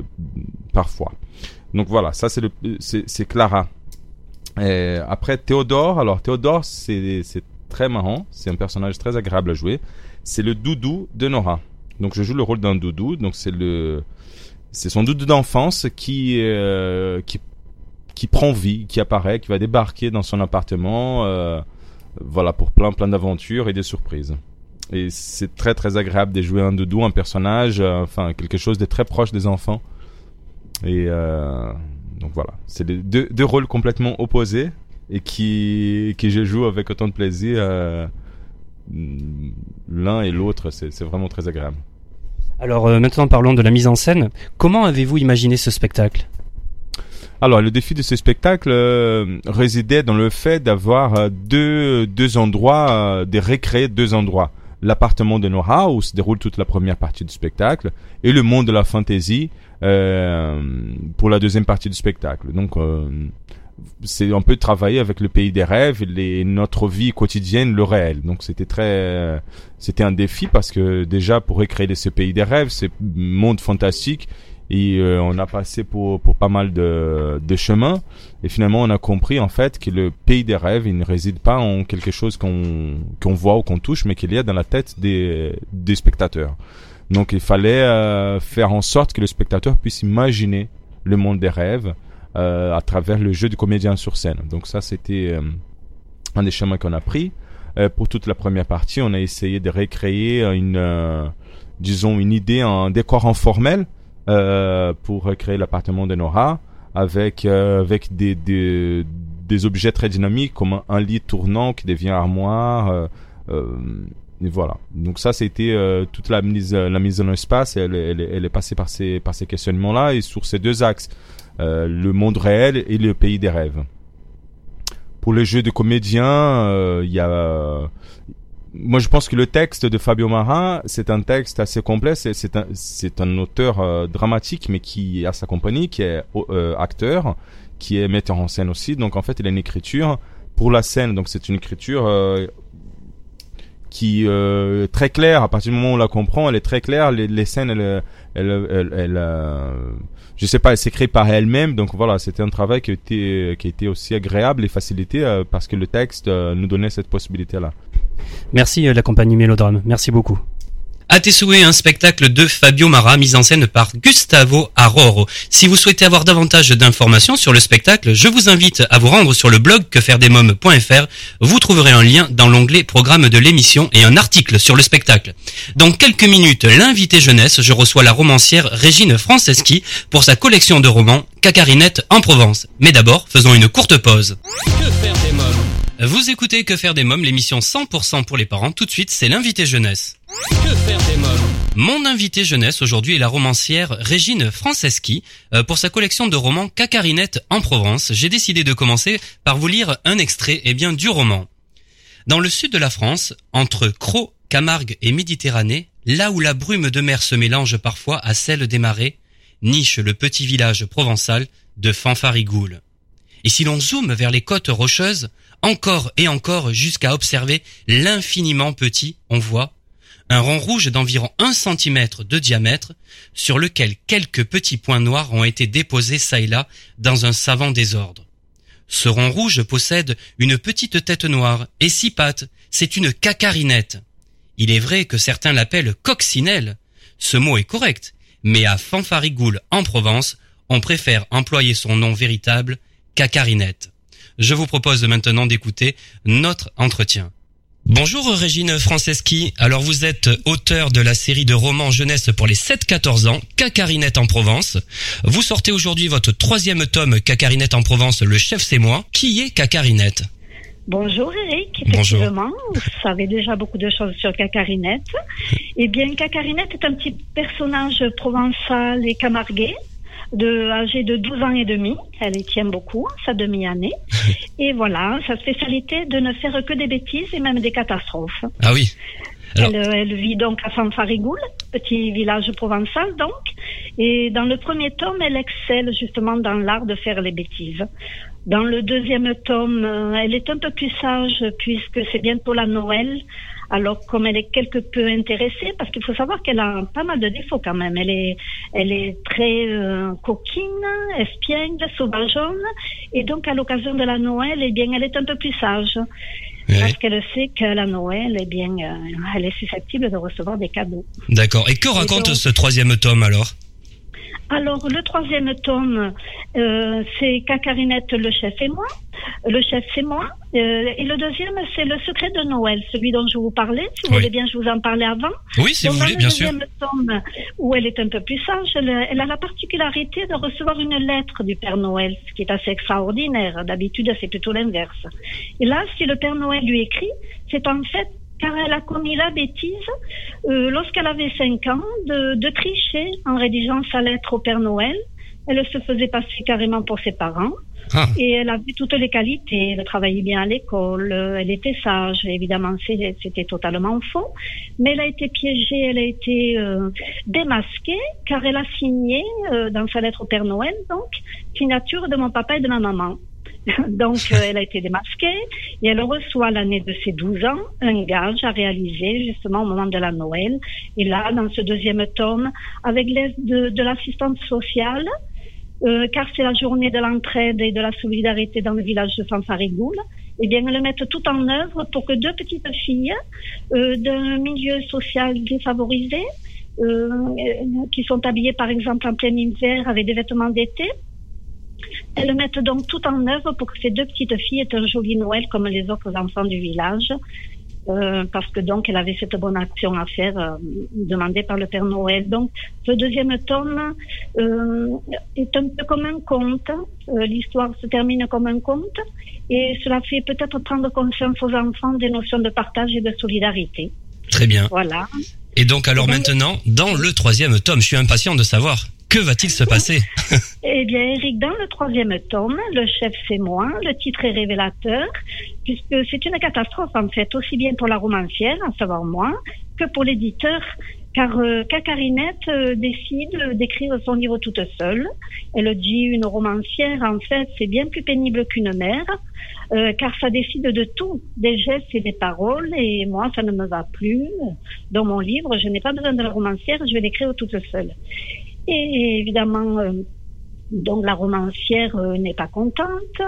parfois. Donc voilà, ça c'est le c'est Clara. Après Théodore, alors Théodore c'est c'est très marrant, c'est un personnage très agréable à jouer. C'est le doudou de Nora. Donc je joue le rôle d'un doudou, donc c'est le c'est son doudou d'enfance qui euh, qui qui prend vie, qui apparaît, qui va débarquer dans son appartement, euh, voilà pour plein plein d'aventures et des surprises. Et c'est très très agréable de jouer un doudou, un personnage, euh, enfin quelque chose de très proche des enfants. Et euh, donc voilà, c'est deux, deux rôles complètement opposés et qui que je joue avec autant de plaisir. L'un et l'autre, c'est vraiment très agréable. Alors maintenant parlons de la mise en scène. Comment avez-vous imaginé ce spectacle? Alors, le défi de ce spectacle euh, résidait dans le fait d'avoir euh, deux, deux endroits, euh, de récréer deux endroits. L'appartement de Nora, où se déroule toute la première partie du spectacle, et le monde de la fantasy euh, pour la deuxième partie du spectacle. Donc, c'est un peu travailler avec le pays des rêves, les, notre vie quotidienne, le réel. Donc, c'était très, c'était un défi parce que déjà pour récréer ce pays des rêves, ce monde fantastique, et euh, on a passé pour, pour pas mal de, chemins. Et finalement, on a compris en fait que le pays des rêves, il ne réside pas en quelque chose qu'on voit ou qu'on touche, mais qu'il y a dans la tête des, des spectateurs. Donc, il fallait euh, faire en sorte que le spectateur puisse imaginer le monde des rêves euh, à travers le jeu du comédien sur scène. Donc ça, c'était un des chemins qu'on a pris. Pour toute la première partie, on a essayé de recréer une, disons, une idée, un décor informel pour recréer l'appartement de Nora avec euh, avec des, des des objets très dynamiques comme un, lit tournant qui devient armoire. euh, euh, et voilà. Donc ça, c'était euh, toute la mise la mise en espace. Elle, elle, est- passée par ces par ces questionnements-là et sur ces deux axes, euh, le monde réel et le pays des rêves. Pour le jeu de comédien, euh, il y a moi, je pense que le texte de Fabio Marin, c'est un texte assez complet. C'est un, un auteur euh, dramatique, mais qui a sa compagnie, qui est euh, acteur, qui est metteur en scène aussi. Donc, en fait, il a une écriture pour la scène. Donc, c'est une écriture euh, qui euh, très claire. À partir du moment où on la comprend, elle est très claire. Les, scènes, elle, elle, elle, elle, euh, je sais pas, elle s'écrit par elle-même. Donc voilà, c'était un travail qui été, qui été aussi agréable et facilité parce que le texte nous donnait cette possibilité-là. Merci euh, la compagnie Mélodrame. Merci beaucoup. À tes souhaits, un spectacle de Fabio Mara mis en scène par Gustavo Aroro. Si vous souhaitez avoir davantage d'informations sur le spectacle, je vous invite à vous rendre sur le blog quefairedesmoms.fr. Vous trouverez un lien dans l'onglet programme de l'émission et un article sur le spectacle. Dans quelques minutes, l'invité jeunesse, je reçois la romancière Régine Franceschi pour sa collection de romans Cacarinette en Provence. Mais d'abord, faisons une courte pause. Que faire des mômes Vous écoutez Que faire des mômes, l'émission 100% pour les parents. Tout de suite, c'est l'invité jeunesse. Que faire des mômes Mon invité jeunesse aujourd'hui est la romancière Régine Franceschi. Euh, pour sa collection de romans Cacarinette en Provence, j'ai décidé de commencer par vous lire un extrait eh bien, du roman. Dans le sud de la France, entre Croc, Camargue et Méditerranée, là où la brume de mer se mélange parfois à celle des marais, niche le petit village provençal de Fanfarigoule. Et si l'on zoome vers les côtes rocheuses, encore et encore jusqu'à observer l'infiniment petit, on voit un rond rouge d'environ 1 cm de diamètre sur lequel quelques petits points noirs ont été déposés çà et là dans un savant désordre. Ce rond rouge possède une petite tête noire et six pattes, c'est une cacarinette. Il est vrai que certains l'appellent coccinelle. Ce mot est correct, mais à Fanfarigoule en Provence, on préfère employer son nom véritable, cacarinette. Je vous propose maintenant d'écouter notre entretien. Bonjour Régine Franceschi. Alors vous êtes auteur de la série de romans jeunesse pour les 7-14 ans, Cacarinette en Provence. Vous sortez aujourd'hui votre troisième tome, Cacarinette en Provence, Le chef c'est moi. Qui est Cacarinette Bonjour Eric, Bonjour. effectivement, vous savez déjà beaucoup de choses sur Cacarinette. Eh bien, Cacarinette est un petit personnage provençal et camarguais, de, âgé de 12 ans et demi. Elle y tient beaucoup, sa demi-année. <laughs> Et voilà, sa spécialité de ne faire que des bêtises et même des catastrophes. Ah oui. Alors- Elle, elle vit donc à Fanfarigoule, petit village provençal donc. Et dans le premier tome, elle excelle justement dans l'art de faire les bêtises. Dans le deuxième tome, euh, elle est un peu plus sage puisque c'est bientôt la Noël. Alors, comme elle est quelque peu intéressée, parce qu'il faut savoir qu'elle a pas mal de défauts quand même. Elle est, elle est très euh, coquine, espiègle, sauvageonne, et donc à l'occasion de la Noël, eh bien, elle est un peu plus sage. Parce qu'elle sait que la Noël, eh bien, euh, elle est susceptible de recevoir des cadeaux. D'accord. Et que raconte donc- ce troisième tome alors? Alors, le troisième tome, euh, c'est Cacarinette, le chef et moi. Le chef, c'est moi. Euh, et le deuxième, c'est Le secret de Noël, celui dont je vous parlais. Si vous Oui. voulez bien, je vous en parlais avant. Oui, si Donc, vous voulez, le bien sûr. deuxième tome, où elle est un peu plus sage, elle, elle a la particularité de recevoir une lettre du Père Noël, ce qui est assez extraordinaire. D'habitude, c'est plutôt l'inverse. Et là, si le Père Noël lui écrit, c'est en fait car elle a commis la bêtise, euh, lorsqu'elle avait 5 ans, de, de tricher en rédigeant sa lettre au Père Noël. Elle se faisait passer carrément pour ses parents. Ah. Et elle avait toutes les qualités. Elle travaillait bien à l'école, elle était sage. Évidemment, c'était totalement faux. Mais elle a été piégée, elle a été euh, démasquée, car elle a signé euh, dans sa lettre au Père Noël, donc, signature de mon papa et de ma maman. <laughs> donc, euh, elle a été démasquée et elle reçoit l'année de ses 12 ans un gage à réaliser justement au moment de la Noël. Et là, dans ce deuxième tome, avec l'aide de, de l'assistante sociale, euh, car c'est la journée de l'entraide et de la solidarité dans le village de Fanfarigoule, eh bien, elles mettent tout en œuvre pour que deux petites filles euh, d'un milieu social défavorisé, qui sont habillées par exemple en plein hiver avec des vêtements d'été, elles mettent donc tout en œuvre pour que ces deux petites filles aient un joli Noël comme les autres enfants du village. euh, parce que donc elle avait cette bonne action à faire euh, demandée par le Père Noël. Donc ce deuxième tome euh, est un peu comme un conte. L'histoire se termine comme un conte et cela fait peut-être prendre conscience aux enfants des notions de partage et de solidarité. Très bien. Voilà. Et donc alors maintenant, dans le troisième tome, je suis impatient de savoir que va-t-il se passer? <laughs> Eh bien, Eric, dans le troisième tome, le chef c'est moi, le titre est révélateur, puisque c'est une catastrophe en fait, aussi bien pour la romancière, à savoir moi, que pour l'éditeur, car euh, euh, décide d'écrire son livre toute seule. Elle dit une romancière, en fait, c'est bien plus pénible qu'une mère, euh, car ça décide de tout, des gestes et des paroles, et moi, ça ne me va plus. Dans mon livre, je n'ai pas besoin de la romancière, je vais l'écrire toute seule. Et évidemment, euh, donc la romancière euh, n'est pas contente.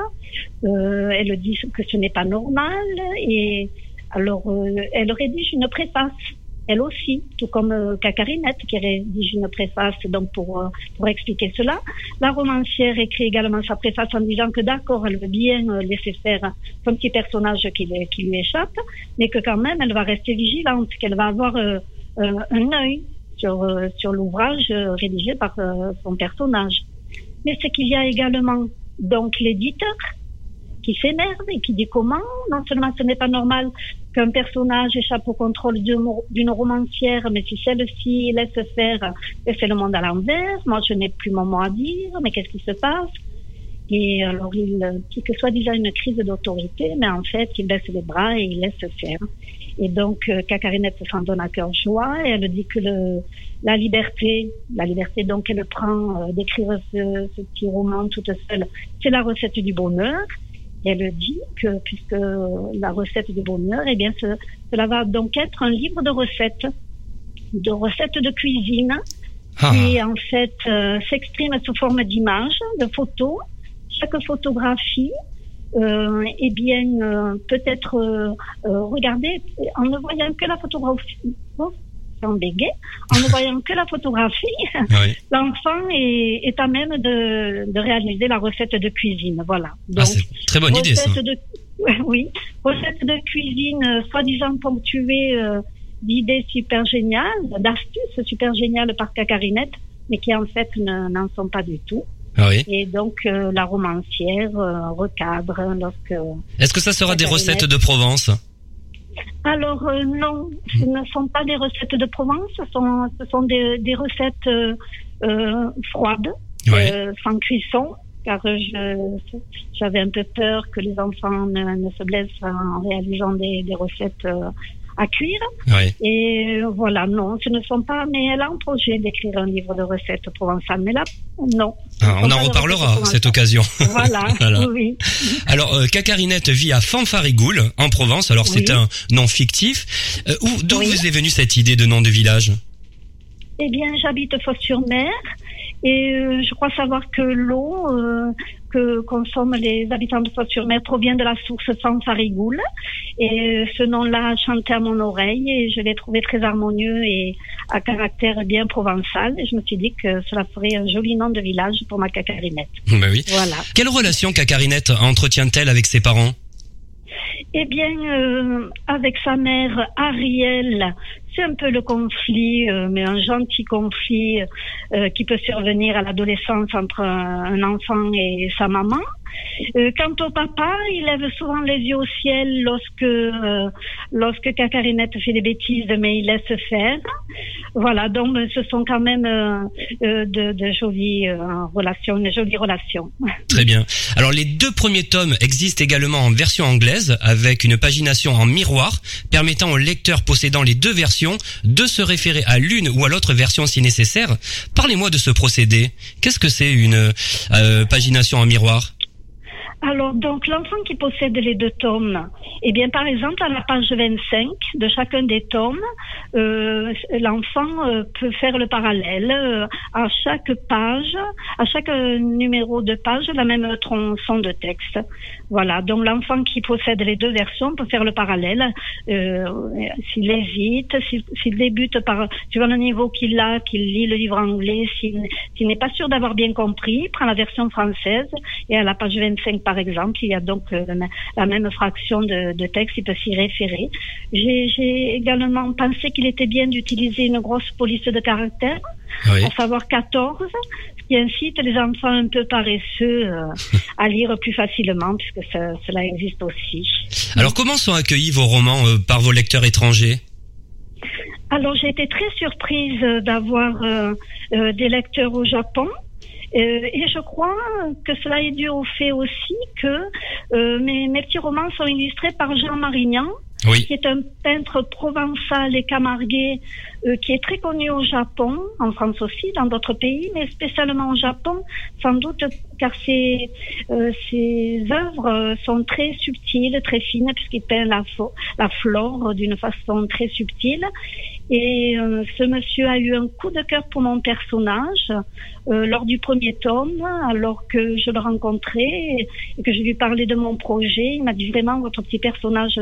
Euh, elle dit que ce n'est pas normal. Et alors, euh, elle rédige une préface. Elle aussi, tout comme euh, Cacarinette qui rédige une préface donc pour euh, pour expliquer cela. La romancière écrit également sa préface en disant que d'accord, elle veut bien laisser faire son petit personnage qui, qui lui échappe, mais que quand même elle va rester vigilante, qu'elle va avoir un œil sur euh, sur l'ouvrage euh, rédigé par euh, son personnage. Mais c'est qu'il y a également donc l'éditeur qui s'énerve et qui dit comment? Non seulement ce n'est pas normal qu'un personnage échappe au contrôle d'une romancière, mais si celle-ci laisse faire, elle fait le monde à l'envers. Moi, je n'ai plus mon mot à dire, mais qu'est-ce qui se passe? Et alors, il euh, dit que soi-disant une crise d'autorité, mais en fait, il baisse les bras et il laisse faire. Et donc, euh, Cacarinette s'en donne à cœur joie et elle dit que le, la liberté, la liberté donc elle prend euh, d'écrire ce, ce petit roman toute seule, c'est la recette du bonheur. Et elle dit que puisque la recette du bonheur, eh bien, ce- cela va donc être un livre de recettes, de recettes de cuisine, Ah. qui en fait euh, s'exprime sous forme d'images, de photos. Chaque photographie, euh, eh bien, euh, peut être euh, euh, regardée en ne voyant que la photographie. Oh, en béguet. En ne voyant que la photographie, <laughs> Oui. <laughs> l'enfant est, est à même de, de réaliser la recette de cuisine. Voilà. Ah, c'est très bonne idée ça. recette de, <laughs> oui, recette de cuisine, euh, soi-disant ponctuée euh, d'idées super géniales, d'astuces super géniales par Cacarinette, mais qui en fait ne- n'en sont pas du tout. Ah oui. Et donc euh, la romancière euh, recadre lorsque. Est-ce que ça sera des recettes de Provence? Alors euh, non, ce ne sont pas des recettes de Provence, ce sont, ce sont des, des recettes froides, sans cuisson, car je- j'avais un peu peur que les enfants ne, ne se blessent en réalisant des, des recettes à cuire. Et euh, voilà, non, ce ne sont pas. Mais elle a un projet d'écrire un livre de recettes provençales. Mais là, non. Ah, on en reparlera cette occasion. <laughs> Voilà, <laughs> Voilà. oui. Alors, euh, Cacarinette vit à Fanfarigoule, en Provence. Alors, c'est un nom fictif. Euh, où- D'où Oui. vous est venue cette idée de nom de village? Eh bien, j'habite Fos-sur-Mer et euh, je crois savoir que l'eau euh, que consomment les habitants de Fos-sur-Mer provient de la source Fanfarigoule. Et euh, ce nom-là a chanté à mon oreille et je l'ai trouvé très harmonieux et à caractère bien provençal. Et je me suis dit que cela ferait un joli nom de village pour ma cacarinette. <laughs> Ben oui. Voilà. Quelle relation Cacarinette entretient-elle avec ses parents? Eh bien, euh, avec sa mère Ariel, c'est un peu le conflit, euh, mais un gentil conflit euh, qui peut survenir à l'adolescence entre un, un enfant et sa maman. Euh, quant au papa, il lève souvent les yeux au ciel lorsque euh, lorsque fait des bêtises, mais il laisse faire. Voilà, donc euh, ce sont quand même euh, euh, de, de jolies euh, relations. <laughs> Très bien. Alors, les deux premiers tomes existent également en version anglaise, avec une pagination en miroir, permettant au lecteur possédant les deux versions de se référer à l'une ou à l'autre version si nécessaire. Parlez-moi de ce procédé. Qu'est-ce que c'est une pagination en miroir? Alors, donc, l'enfant qui possède les deux tomes, eh bien, par exemple, à la page 25 de chacun des tomes, euh, l'enfant euh, peut faire le parallèle euh, à chaque page, à chaque numéro de page, la même tronçon de texte. Voilà. Donc, l'enfant qui possède les deux versions peut faire le parallèle. Euh, s'il hésite, s'il s'il débute par, suivant le niveau qu'il a, qu'il lit le livre anglais, s'il s'il n'est pas sûr d'avoir bien compris, il prend la version française et à la page 25 par exemple, il y a donc euh, la même- fraction de, de texte, il peut s'y référer. J'ai j'ai également pensé qu'il était bien d'utiliser une grosse police de caractère, Oui. à savoir 14, ce qui incite les enfants un peu paresseux euh, à lire plus facilement, puisque ça- cela existe aussi. Alors, comment sont accueillis vos romans euh, par vos lecteurs étrangers? Alors j'ai été très surprise euh, d'avoir euh, euh, des lecteurs au Japon. Euh, et je crois que cela est dû au fait aussi que mes, mes petits romans sont illustrés par Jean Marignan, Oui. qui est un peintre provençal et camarguais euh, qui est très connu au Japon, en France aussi, dans d'autres pays, mais spécialement au Japon, sans doute car ses, euh, ses œuvres sont très subtiles, très fines, puisqu'il peint la, la flore d'une façon très subtile. Et euh, ce monsieur a eu un coup de cœur pour mon personnage euh, lors du premier tome, alors que je le rencontrais et, que je lui parlais de mon projet. Il m'a dit vraiment votre petit personnage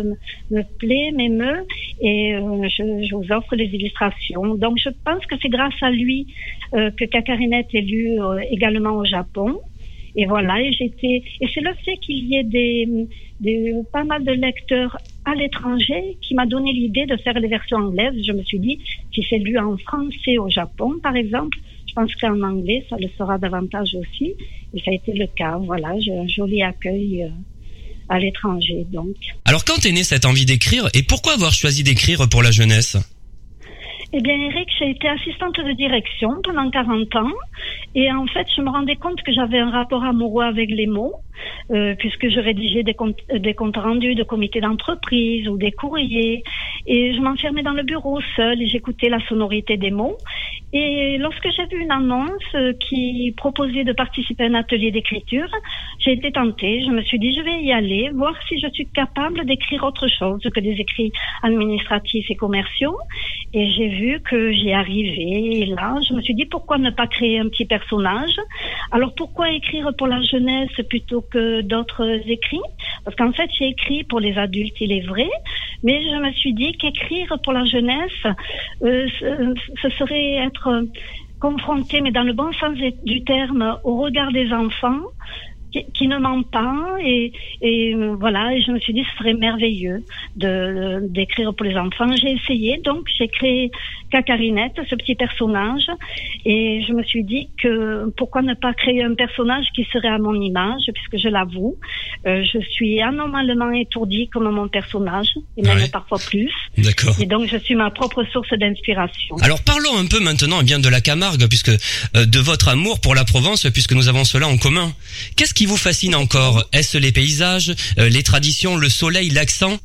me, plaît, m'émeut, et euh, je, je vous offre les illustrations. Donc je pense que c'est grâce à lui euh, que Cacarinette est lu euh, également au Japon. Et voilà, et j'étais, et c'est le fait qu'il y ait des, des, pas mal de lecteurs à l'étranger qui m'a donné l'idée de faire les versions anglaises. Je me suis dit, si c'est lu en français au Japon, par exemple, je pense qu'en anglais, ça le sera davantage aussi. Et ça a été le cas. Voilà, j'ai un joli accueil euh, à l'étranger, donc. Alors, quand est née cette envie d'écrire et pourquoi avoir choisi d'écrire pour la jeunesse? Eh bien, Eric, j'ai été assistante de direction pendant 40 ans. Et en fait, je me rendais compte que j'avais un rapport amoureux avec les mots, euh, puisque je rédigeais des comptes, des comptes rendus de comités d'entreprise ou des courriers. Et je m'enfermais dans le bureau seule et j'écoutais la sonorité des mots. Et lorsque j'ai vu une annonce qui proposait de participer à un atelier d'écriture, j'ai été tentée. Je me suis dit, je vais y aller, voir si je suis capable d'écrire autre chose que des écrits administratifs et commerciaux. Et j'ai vu que j'y arrivais. Et là, je me suis dit, pourquoi ne pas créer un petit personnage? Alors, pourquoi écrire pour la jeunesse plutôt que d'autres écrits Parce qu'en fait, j'ai écrit pour les adultes, il est vrai. Mais je me suis dit qu'écrire pour la jeunesse, euh, ce, ce serait être confronté, mais dans le bon sens du terme, au regard des enfants qui, qui ne ment pas et, et euh, voilà et je me suis dit ce serait merveilleux de d'écrire pour les enfants j'ai essayé donc j'ai créé Cacarinette ce petit personnage et je me suis dit que pourquoi ne pas créer un personnage qui serait à mon image puisque je l'avoue euh, je suis anormalement étourdie comme mon personnage et même Ouais. parfois plus D'accord. et donc je suis ma propre source d'inspiration Alors parlons un peu maintenant eh bien de la Camargue, puisque euh, de votre amour pour la Provence, puisque nous avons cela en commun. Qu'est-ce qui vous fascine encore? Est-ce les paysages, euh, les traditions, le soleil, l'accent?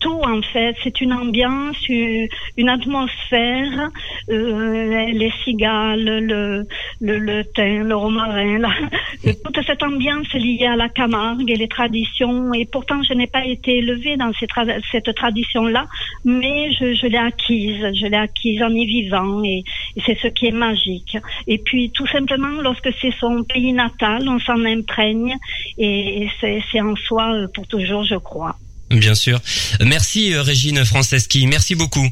Tout en fait. C'est une ambiance, une, une atmosphère, euh, les cigales, le, le, le thym, le romarin, la- toute cette ambiance liée à la Camargue et les traditions. Et pourtant, je n'ai pas été élevée dans ces tra- cette tradition-là, mais je, je l'ai acquise, je l'ai acquise en y vivant et, et c'est ce qui est magique. Et puis, tout simplement, lorsque c'est son pays natal, on s'en imprègne et, et c'est c'est en soi euh, pour toujours, je crois. Bien sûr. Merci euh, Régine Franceschi, merci beaucoup.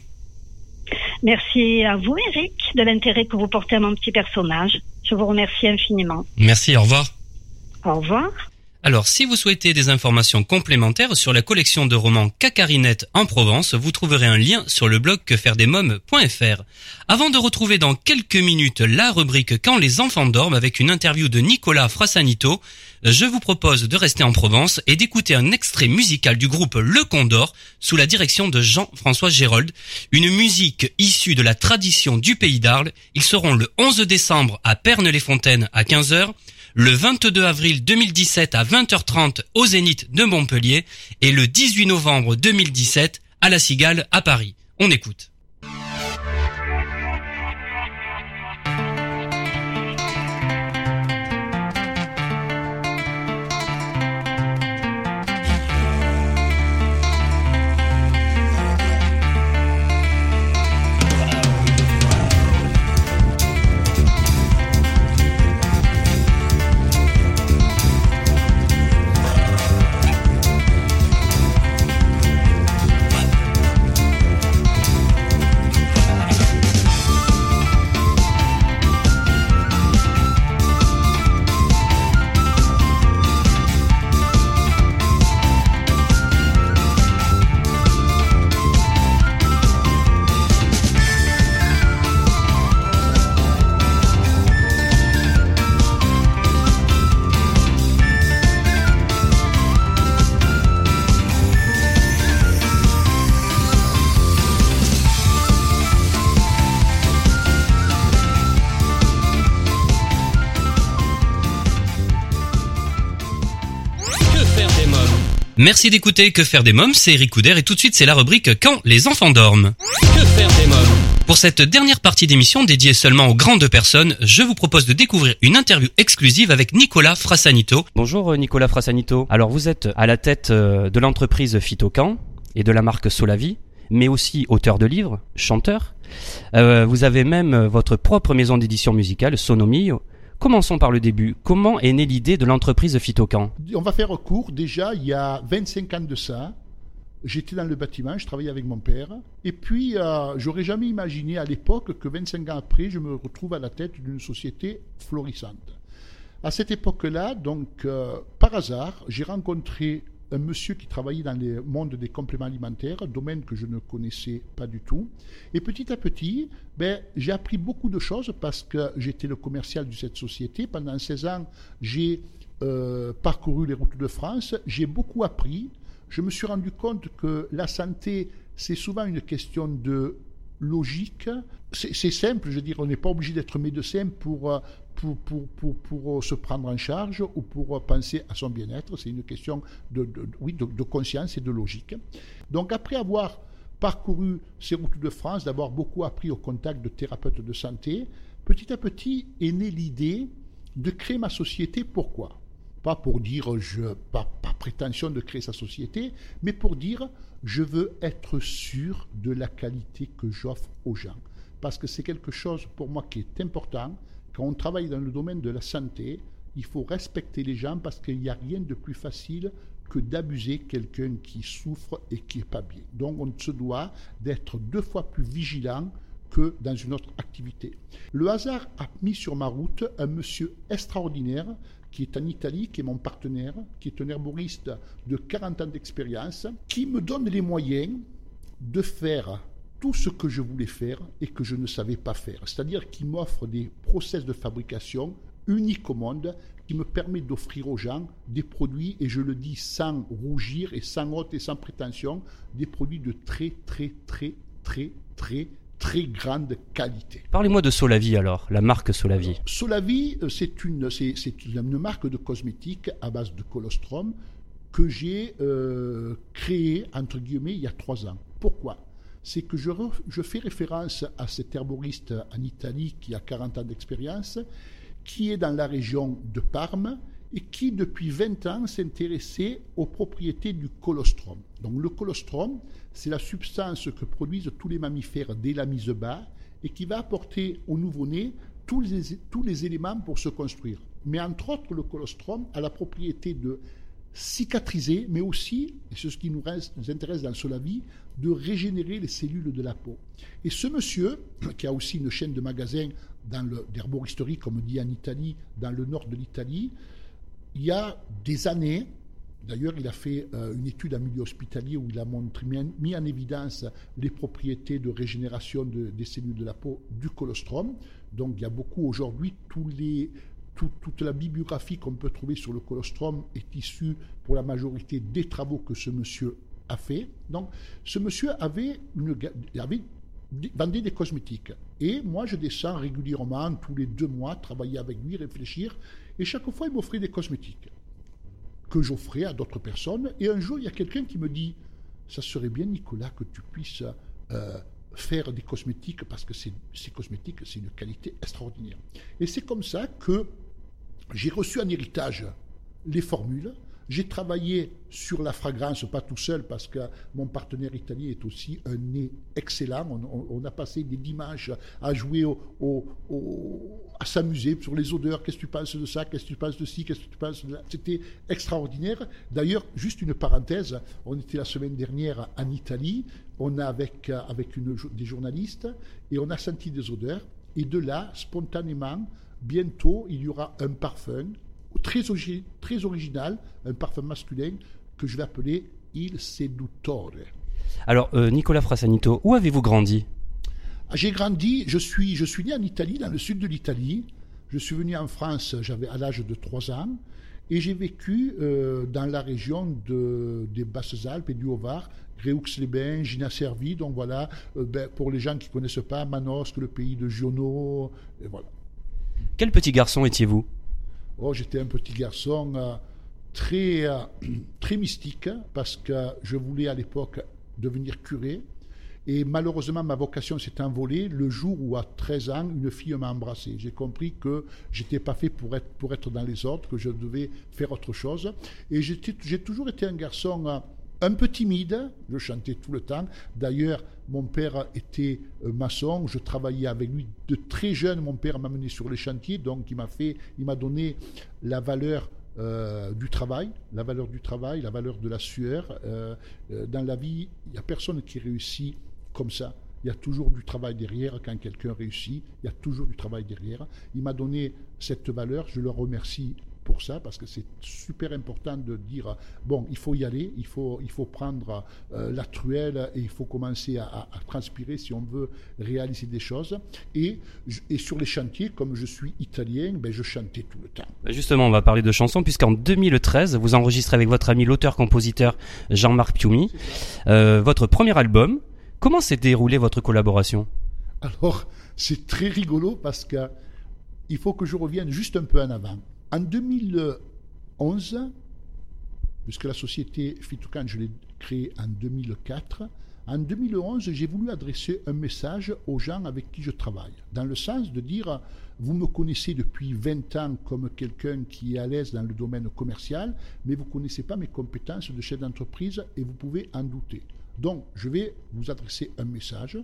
Merci à vous, Eric, de l'intérêt que vous portez à mon petit personnage. Je vous remercie infiniment. Merci, au revoir. Au revoir. Alors, si vous souhaitez des informations complémentaires sur la collection de romans Cacarinette en Provence, vous trouverez un lien sur le blog quefairedesmoms.fr. Avant de retrouver dans quelques minutes la rubrique Quand les enfants dorment avec une interview de Nicolas Frassanito, je vous propose de rester en Provence et d'écouter un extrait musical du groupe Le Condor sous la direction de Jean-François Gérold, une musique issue de la tradition du pays d'Arles. Ils seront le 11 décembre à Pernes-les-Fontaines à 15h, le 22 avril 2017 à 20h30 au Zénith de Montpellier et le 18 novembre 2017 à La Cigale à Paris. On écoute. Merci d'écouter Que faire des mômes, c'est Eric Couder et tout de suite c'est la rubrique Quand les enfants dorment. Que faire des mômes Pour cette dernière partie d'émission dédiée seulement aux grandes personnes, je vous propose de découvrir une interview exclusive avec Nicolas Frassanito. Bonjour euh, Nicolas Frassanito. Alors vous êtes à la tête euh, de l'entreprise Phytocan et de la marque Solavi, mais aussi auteur de livres, chanteur. Euh, vous avez même votre propre maison d'édition musicale, Sonomio. Commençons par le début. Comment est née l'idée de l'entreprise Phytocan? On va faire court. Déjà, il y a 25 ans de ça, j'étais dans le bâtiment, je travaillais avec mon père. Et puis, euh, j'aurais jamais imaginé à l'époque que 25 ans après, je me retrouve à la tête d'une société florissante. À cette époque-là, donc, euh, par hasard, j'ai rencontré un monsieur qui travaillait dans le monde des compléments alimentaires, domaine que je ne connaissais pas du tout. Et petit à petit, ben, j'ai appris beaucoup de choses parce que j'étais le commercial de cette société. Pendant 16 ans, j'ai euh, parcouru les routes de France, j'ai beaucoup appris. Je me suis rendu compte que la santé, c'est souvent une question de logique. C'est simple, je veux dire, on n'est pas obligé d'être médecin pour, euh, pour, pour, pour, pour, euh, se prendre en charge ou pour euh, penser à son bien-être. C'est une question de, de- oui, de conscience et de logique. Donc après avoir parcouru ces routes de France, d'avoir beaucoup appris au contact de thérapeutes de santé, petit à petit est née l'idée de créer ma société. Pourquoi? Pas pour dire, je, pas, pas prétention de créer sa société, mais pour dire, je veux être sûr de la qualité que j'offre aux gens. Parce que c'est quelque chose pour moi qui est important. Quand on travaille dans le domaine de la santé, il faut respecter les gens parce qu'il n'y a rien de plus facile que d'abuser quelqu'un qui souffre et qui n'est pas bien. Donc on se doit d'être deux fois plus vigilant que dans une autre activité. Le hasard a mis sur ma route un monsieur extraordinaire qui est en Italie, qui est mon partenaire, qui est un herboriste de 40 ans d'expérience, qui me donne les moyens de faire tout ce que je voulais faire et que je ne savais pas faire. C'est-à-dire qu'il m'offre des process de fabrication uniques au monde qui me permet d'offrir aux gens des produits, et je le dis sans rougir et sans honte et sans prétention, des produits de très très très très très très grande qualité. Parlez-moi de Solavi alors, la marque Solavi. Solavi, euh, c'est une, c'est, c'est une marque de cosmétiques à base de colostrum, que j'ai euh, créé, entre guillemets, il y a trois ans. Pourquoi? C'est que je, re- je fais référence à cet herboriste en Italie qui a 40 ans d'expérience, qui est dans la région de Parme et qui, depuis 20 ans, s'intéressait aux propriétés du colostrum. Donc le colostrum, c'est la substance que produisent tous les mammifères dès la mise bas et qui va apporter au nouveau-né tous les, éléments pour se construire. Mais entre autres, le colostrum a la propriété de cicatriser, mais aussi, et c'est ce qui nous, reste- nous intéresse dans cela vie, de régénérer les cellules de la peau. Et ce monsieur, <clears throat> qui a aussi une chaîne de magasins d'herboristerie, comme on dit en Italie, dans le nord de l'Italie, il y a des années, d'ailleurs il a fait euh, une étude en milieu hospitalier où il a mis, en- évidence les propriétés de régénération de- des cellules de la peau du colostrum. Donc il y a beaucoup aujourd'hui, toute la bibliographie qu'on peut trouver sur le colostrum est issue pour la majorité des travaux que ce monsieur a fait. Donc ce monsieur avait, avait vendait des cosmétiques. Et moi, je descends régulièrement, tous les deux mois, travailler avec lui, réfléchir. Et chaque fois, il m'offrait des cosmétiques que j'offrais à d'autres personnes. Et un jour, il y a quelqu'un qui me dit Ça serait bien, Nicolas, que tu puisses euh, faire des cosmétiques parce que c'est- ces cosmétiques, c'est une qualité extraordinaire. Et c'est comme ça que j'ai reçu en héritage les formules. J'ai travaillé sur la fragrance, pas tout seul, parce que mon partenaire italien est aussi un nez excellent. On, a passé des dimanches à jouer, à s'amuser sur les odeurs. Qu'est-ce que tu penses de ça? Qu'est-ce que tu penses de ci? Qu'est-ce que tu penses de là? C'était extraordinaire. D'ailleurs, juste une parenthèse, on était la semaine dernière en Italie. On a avec, avec des journalistes et on a senti des odeurs. Et de là, spontanément, bientôt, il y aura un parfum très, origi- très original, un parfum masculin que je vais appeler Il Seduttore. Alors, euh, Nicolas Frassanito, où avez-vous grandi? Ah, J'ai grandi, je suis, je suis né en Italie, dans le sud de l'Italie. Je suis venu en France, j'avais à l'âge de 3 ans. Et j'ai vécu euh, dans la région de, des Basses-Alpes et du Haut-Var, Gréoux-les-Bains, Gina-Servi. Donc voilà, euh, ben, pour les gens qui ne connaissent pas, Manosque, le pays de Giono. Et voilà. Quel petit garçon étiez-vous? Oh, j'étais un petit garçon euh, très, euh, <clears throat> très mystique parce que je voulais à l'époque devenir curé. Et malheureusement, ma vocation s'est envolée le jour où, à 13 ans, une fille m'a embrassé. J'ai compris que j'étais pas fait pour être, pour être dans les ordres, que je devais faire autre chose. Et j'ai toujours été un garçon euh, un peu timide. Je chantais tout le temps. D'ailleurs, mon père était euh, maçon. Je travaillais avec lui de très jeune. Mon père m'a mené sur les chantiers, donc il m'a fait, il m'a donné la valeur euh, du travail, la valeur du travail, la valeur de la sueur. Euh, dans la vie, il n'y a personne qui réussit comme ça. Il y a toujours du travail derrière quand quelqu'un réussit. Il y a toujours du travail derrière. Il m'a donné cette valeur. Je le remercie pour ça parce que c'est super important de dire bon, il faut y aller, il faut, il faut prendre euh, la truelle et il faut commencer à, transpirer si on veut réaliser des choses. Et, et sur les chantiers, comme je suis italien, ben, je chantais tout le temps. Bah, Justement, on va parler de chansons, puisqu'en 2013, vous enregistrez avec votre ami l'auteur-compositeur Jean-Marc Piumi euh, votre premier album. Comment s'est déroulée votre collaboration? Alors, c'est très rigolo parce que il faut que je revienne juste un peu en avant. En 2011, puisque la société Fitoucan, je l'ai créée en 2004, en 2011, j'ai voulu adresser un message aux gens avec qui je travaille, dans le sens de dire, vous me connaissez depuis 20 ans comme quelqu'un qui est à l'aise dans le domaine commercial, mais vous ne connaissez pas mes compétences de chef d'entreprise et vous pouvez en douter. Donc, je vais vous adresser un message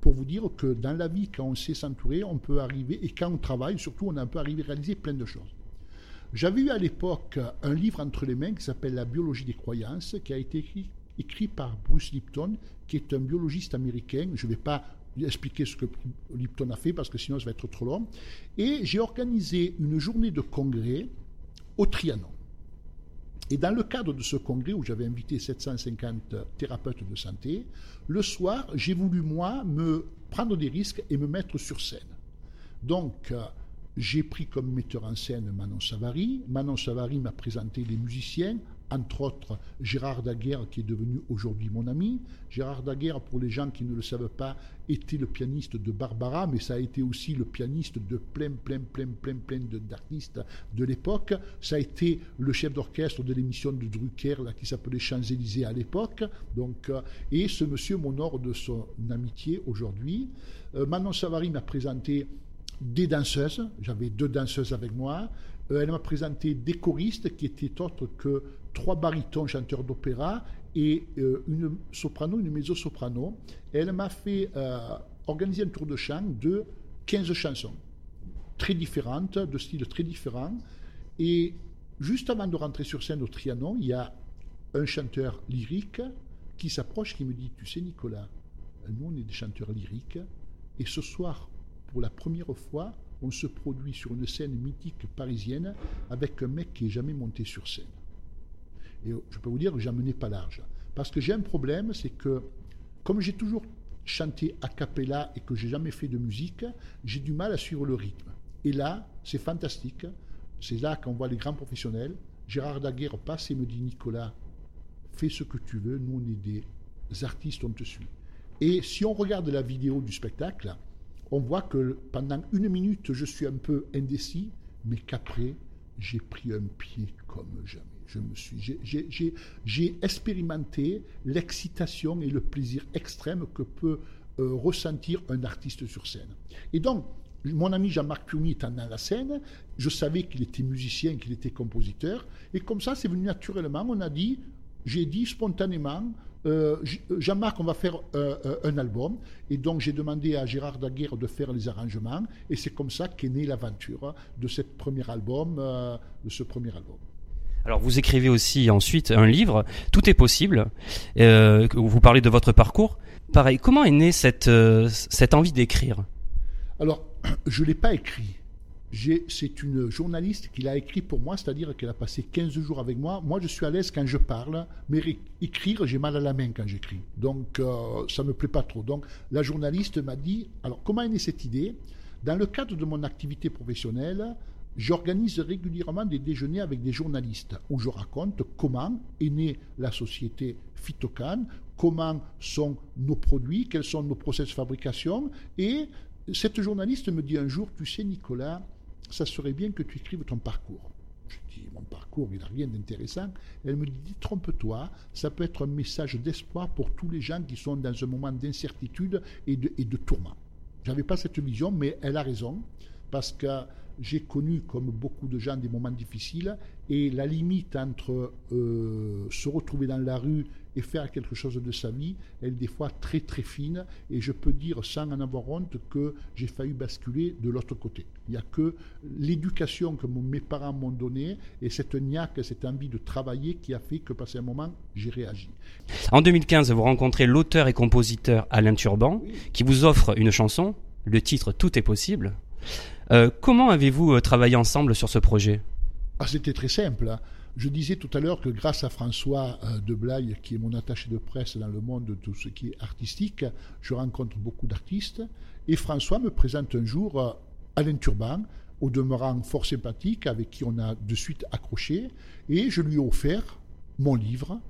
pour vous dire que dans la vie, quand on sait s'entourer, on peut arriver, et quand on travaille, surtout, on peut arriver à réaliser plein de choses. J'avais eu à l'époque un livre entre les mains qui s'appelle La biologie des croyances, qui a été écrit, par Bruce Lipton, qui est un biologiste américain. Je ne vais pas expliquer ce que Lipton a fait parce que sinon ça va être trop long. Et j'ai organisé une journée de congrès au Trianon. Et dans le cadre de ce congrès où j'avais invité 750 thérapeutes de santé, le soir, j'ai voulu, moi, me prendre des risques et me mettre sur scène. Donc, euh, j'ai pris comme metteur en scène Manon Savary. Manon Savary m'a présenté les musiciens entre autres Gérard Daguerre qui est devenu aujourd'hui mon ami. Gérard Daguerre, pour les gens qui ne le savent pas, était le pianiste de Barbara, mais ça a été aussi le pianiste de plein, plein, plein, plein, plein d'artistes de l'époque. Ça a été le chef d'orchestre de l'émission de Drucker qui s'appelait Champs-Élysées à l'époque. Donc, euh, et ce monsieur m'honore de son amitié aujourd'hui. Euh, Manon Savary m'a présenté des danseuses. J'avais deux danseuses avec moi. Euh, elle m'a présenté des choristes qui étaient autres que trois barytons chanteurs d'opéra et euh, une soprano, une mezzo-soprano. Elle m'a fait euh, organiser un tour de chant de 15 chansons, très différentes, de styles très différents. Et juste avant de rentrer sur scène au Trianon, il y a un chanteur lyrique qui s'approche, qui me dit, tu sais Nicolas, nous on est des chanteurs lyriques, et ce soir, pour la première fois, on se produit sur une scène mythique parisienne avec un mec qui est jamais monté sur scène. Et je peux vous dire que j'en menais pas large. Parce que j'ai un problème, c'est que comme j'ai toujours chanté a cappella et que j'ai jamais fait de musique, j'ai du mal à suivre le rythme. Et là, c'est fantastique. C'est là qu'on voit les grands professionnels. Gérard Daguerre passe et me dit Nicolas, fais ce que tu veux, nous on est des artistes, on te suit. Et si on regarde la vidéo du spectacle, on voit que pendant une minute, je suis un peu indécis, mais qu'après, j'ai pris un pied comme jamais. Je me suis, j'ai- expérimenté l'excitation et le plaisir extrême que peut euh, ressentir un artiste sur scène. Et donc, mon ami Jean-Marc Pioni étant dans la scène, je savais qu'il était musicien, qu'il était compositeur, et comme ça, c'est venu naturellement. On a dit, j'ai dit spontanément, euh, euh, Jean-Marc, on va faire euh, un album. Et donc, j'ai demandé à Gérard Daguerre de faire les arrangements. Et c'est comme ça qu'est née l'aventure de, cette premier album, euh, de ce premier album. Alors vous écrivez aussi ensuite un livre, Tout est possible. Où vous parlez de votre parcours. Pareil, comment est née cette cette envie d'écrire? Alors, <clears throat> je ne l'ai pas écrit. C'est une journaliste qui l'a écrit pour moi, c'est-à-dire qu'elle a passé 15 jours avec moi. Moi, je suis à l'aise quand je parle, mais écrire, j'ai mal à la main quand j'écris. Donc, euh, ça ne me plaît pas trop. Donc, la journaliste m'a dit, alors, comment est née cette idée? Dans le cadre de mon activité professionnelle, j'organise régulièrement des déjeuners avec des journalistes où je raconte comment est née la société Phytocan, comment sont nos produits, quels sont nos process de fabrication. Et cette journaliste me dit un jour, tu sais Nicolas, ça serait bien que tu écrives ton parcours. Je dis, mon parcours, il n'a rien d'intéressant. Elle me dit, trompe-toi, ça peut être un message d'espoir pour tous les gens qui sont dans un moment d'incertitude et de, et de tourment. Je n'avais pas cette vision, mais elle a raison, parce que j'ai connu, comme beaucoup de gens, des moments difficiles, et la limite entre euh, se retrouver dans la rue et faire quelque chose de sa vie, elle est des fois très très fine, et je peux dire sans en avoir honte que j'ai failli basculer de l'autre côté. Il n'y a que l'éducation que mes parents m'ont donnée, et cette niaque, cette envie de travailler qui a fait que passé un moment, j'ai réagi. En 2015, vous rencontrez l'auteur et compositeur Alain Turban, qui vous offre une chanson, le titre Tout est possible. Euh, comment avez-vous euh, travaillé ensemble sur ce projet? Ah, c'était très simple. hein. Je disais tout à l'heure que grâce à François euh, de Blaye, qui est mon attaché de presse dans le monde de tout ce qui est artistique, je rencontre beaucoup d'artistes. Et François me présente un jour euh, Alain Turban, au demeurant fort sympathique, avec qui on a de suite accroché. Et je lui ai offert mon livre.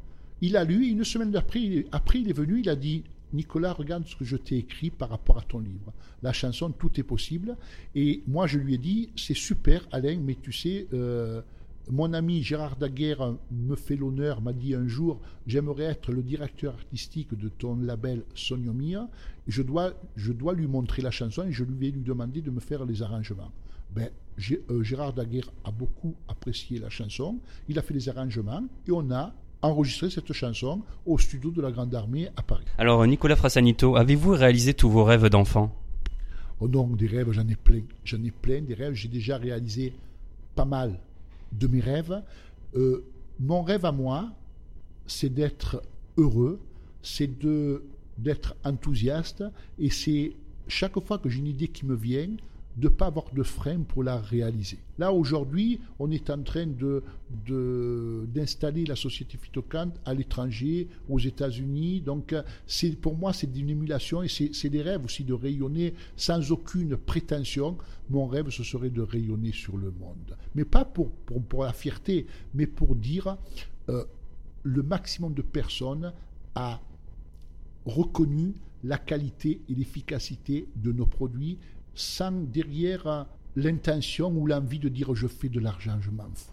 Il a lu, et une semaine après, il est venu, il a dit Nicolas, regarde ce que je t'ai écrit par rapport à ton livre. La chanson Tout est possible. Et moi, je lui ai dit C'est super, Alain, mais tu sais, euh, mon ami Gérard Daguerre me fait l'honneur, m'a dit un jour J'aimerais être le directeur artistique de ton label Soniomia. Je dois, je dois lui montrer la chanson et je lui ai lui demandé de me faire les arrangements. Ben, euh, Gérard Daguerre a beaucoup apprécié la chanson. Il a fait les arrangements et on a enregistré cette chanson au studio de la Grande Armée à Paris. Alors Nicolas Frassanito, avez-vous réalisé tous vos rêves d'enfant? Oh non, des rêves, j'en ai plein. J'en ai plein des rêves. J'ai déjà réalisé pas mal de mes rêves. Euh, mon rêve à moi, c'est d'être heureux, c'est d'être enthousiaste, et c'est chaque fois que j'ai une idée qui me vient, de ne pas avoir de frein pour la réaliser. Là, aujourd'hui, on est en train de, de- d'installer la société Phytocan à l'étranger, aux États-Unis. Donc, pour moi, c'est une émulation et c'est, des rêves aussi de rayonner sans aucune prétention. Mon rêve, ce serait de rayonner sur le monde. Mais pas pour, pour, pour la fierté, mais pour dire euh, le maximum de personnes a reconnu la qualité et l'efficacité de nos produits sans derrière l'intention ou l'envie de dire je fais de l'argent, je m'en fous.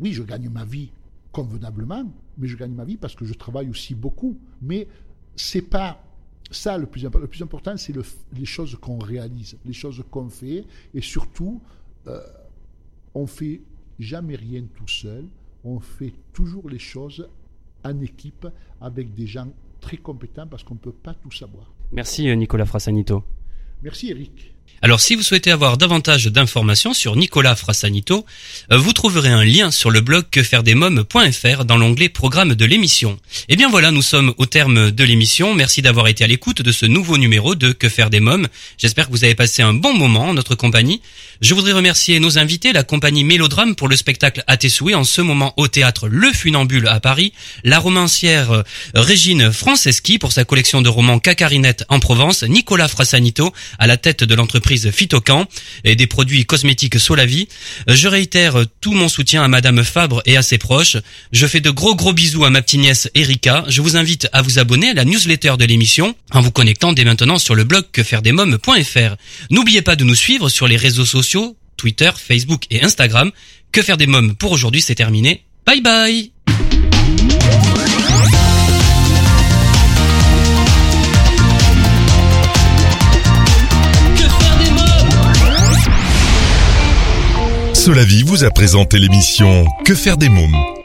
Oui, je gagne ma vie convenablement, mais je gagne ma vie parce que je travaille aussi beaucoup. Mais c'est pas ça le plus important. Le plus important, c'est le- les choses qu'on réalise, les choses qu'on fait, et surtout, euh, on fait jamais rien tout seul. On fait toujours les choses en équipe avec des gens très compétents parce qu'on ne peut pas tout savoir. Merci euh, Nicolas Frassanito. Merci Eric. Alors si vous souhaitez avoir davantage d'informations sur Nicolas Frassanito, euh, vous trouverez un lien sur le blog quefairedesmoms.fr dans l'onglet programme de l'émission. Et bien voilà, nous sommes au terme de l'émission. Merci d'avoir été à l'écoute de ce nouveau numéro de Que faire des mômes. J'espère que vous avez passé un bon moment en notre compagnie. Je voudrais remercier nos invités, la compagnie Mélodrame pour le spectacle à tes en ce moment au théâtre Le Funambule à Paris, la romancière euh, Régine Franceschi pour sa collection de romans Cacarinette en Provence, Nicolas Frassanito à la tête de l'entreprise Phytocan et des produits cosmétiques Solavi. Euh, Je réitère tout mon soutien à Madame Fabre et à ses proches. Je fais de gros gros bisous à ma petite nièce Erika. Je vous invite à vous abonner à la newsletter de l'émission en vous connectant dès maintenant sur le blog quefairedesmoms.fr. N'oubliez pas de nous suivre sur les réseaux sociaux, Twitter, Facebook et Instagram. Que faire des mômes pour aujourd'hui, c'est terminé. Bye bye mômes? Solavi vous a présenté l'émission Que faire des mômes?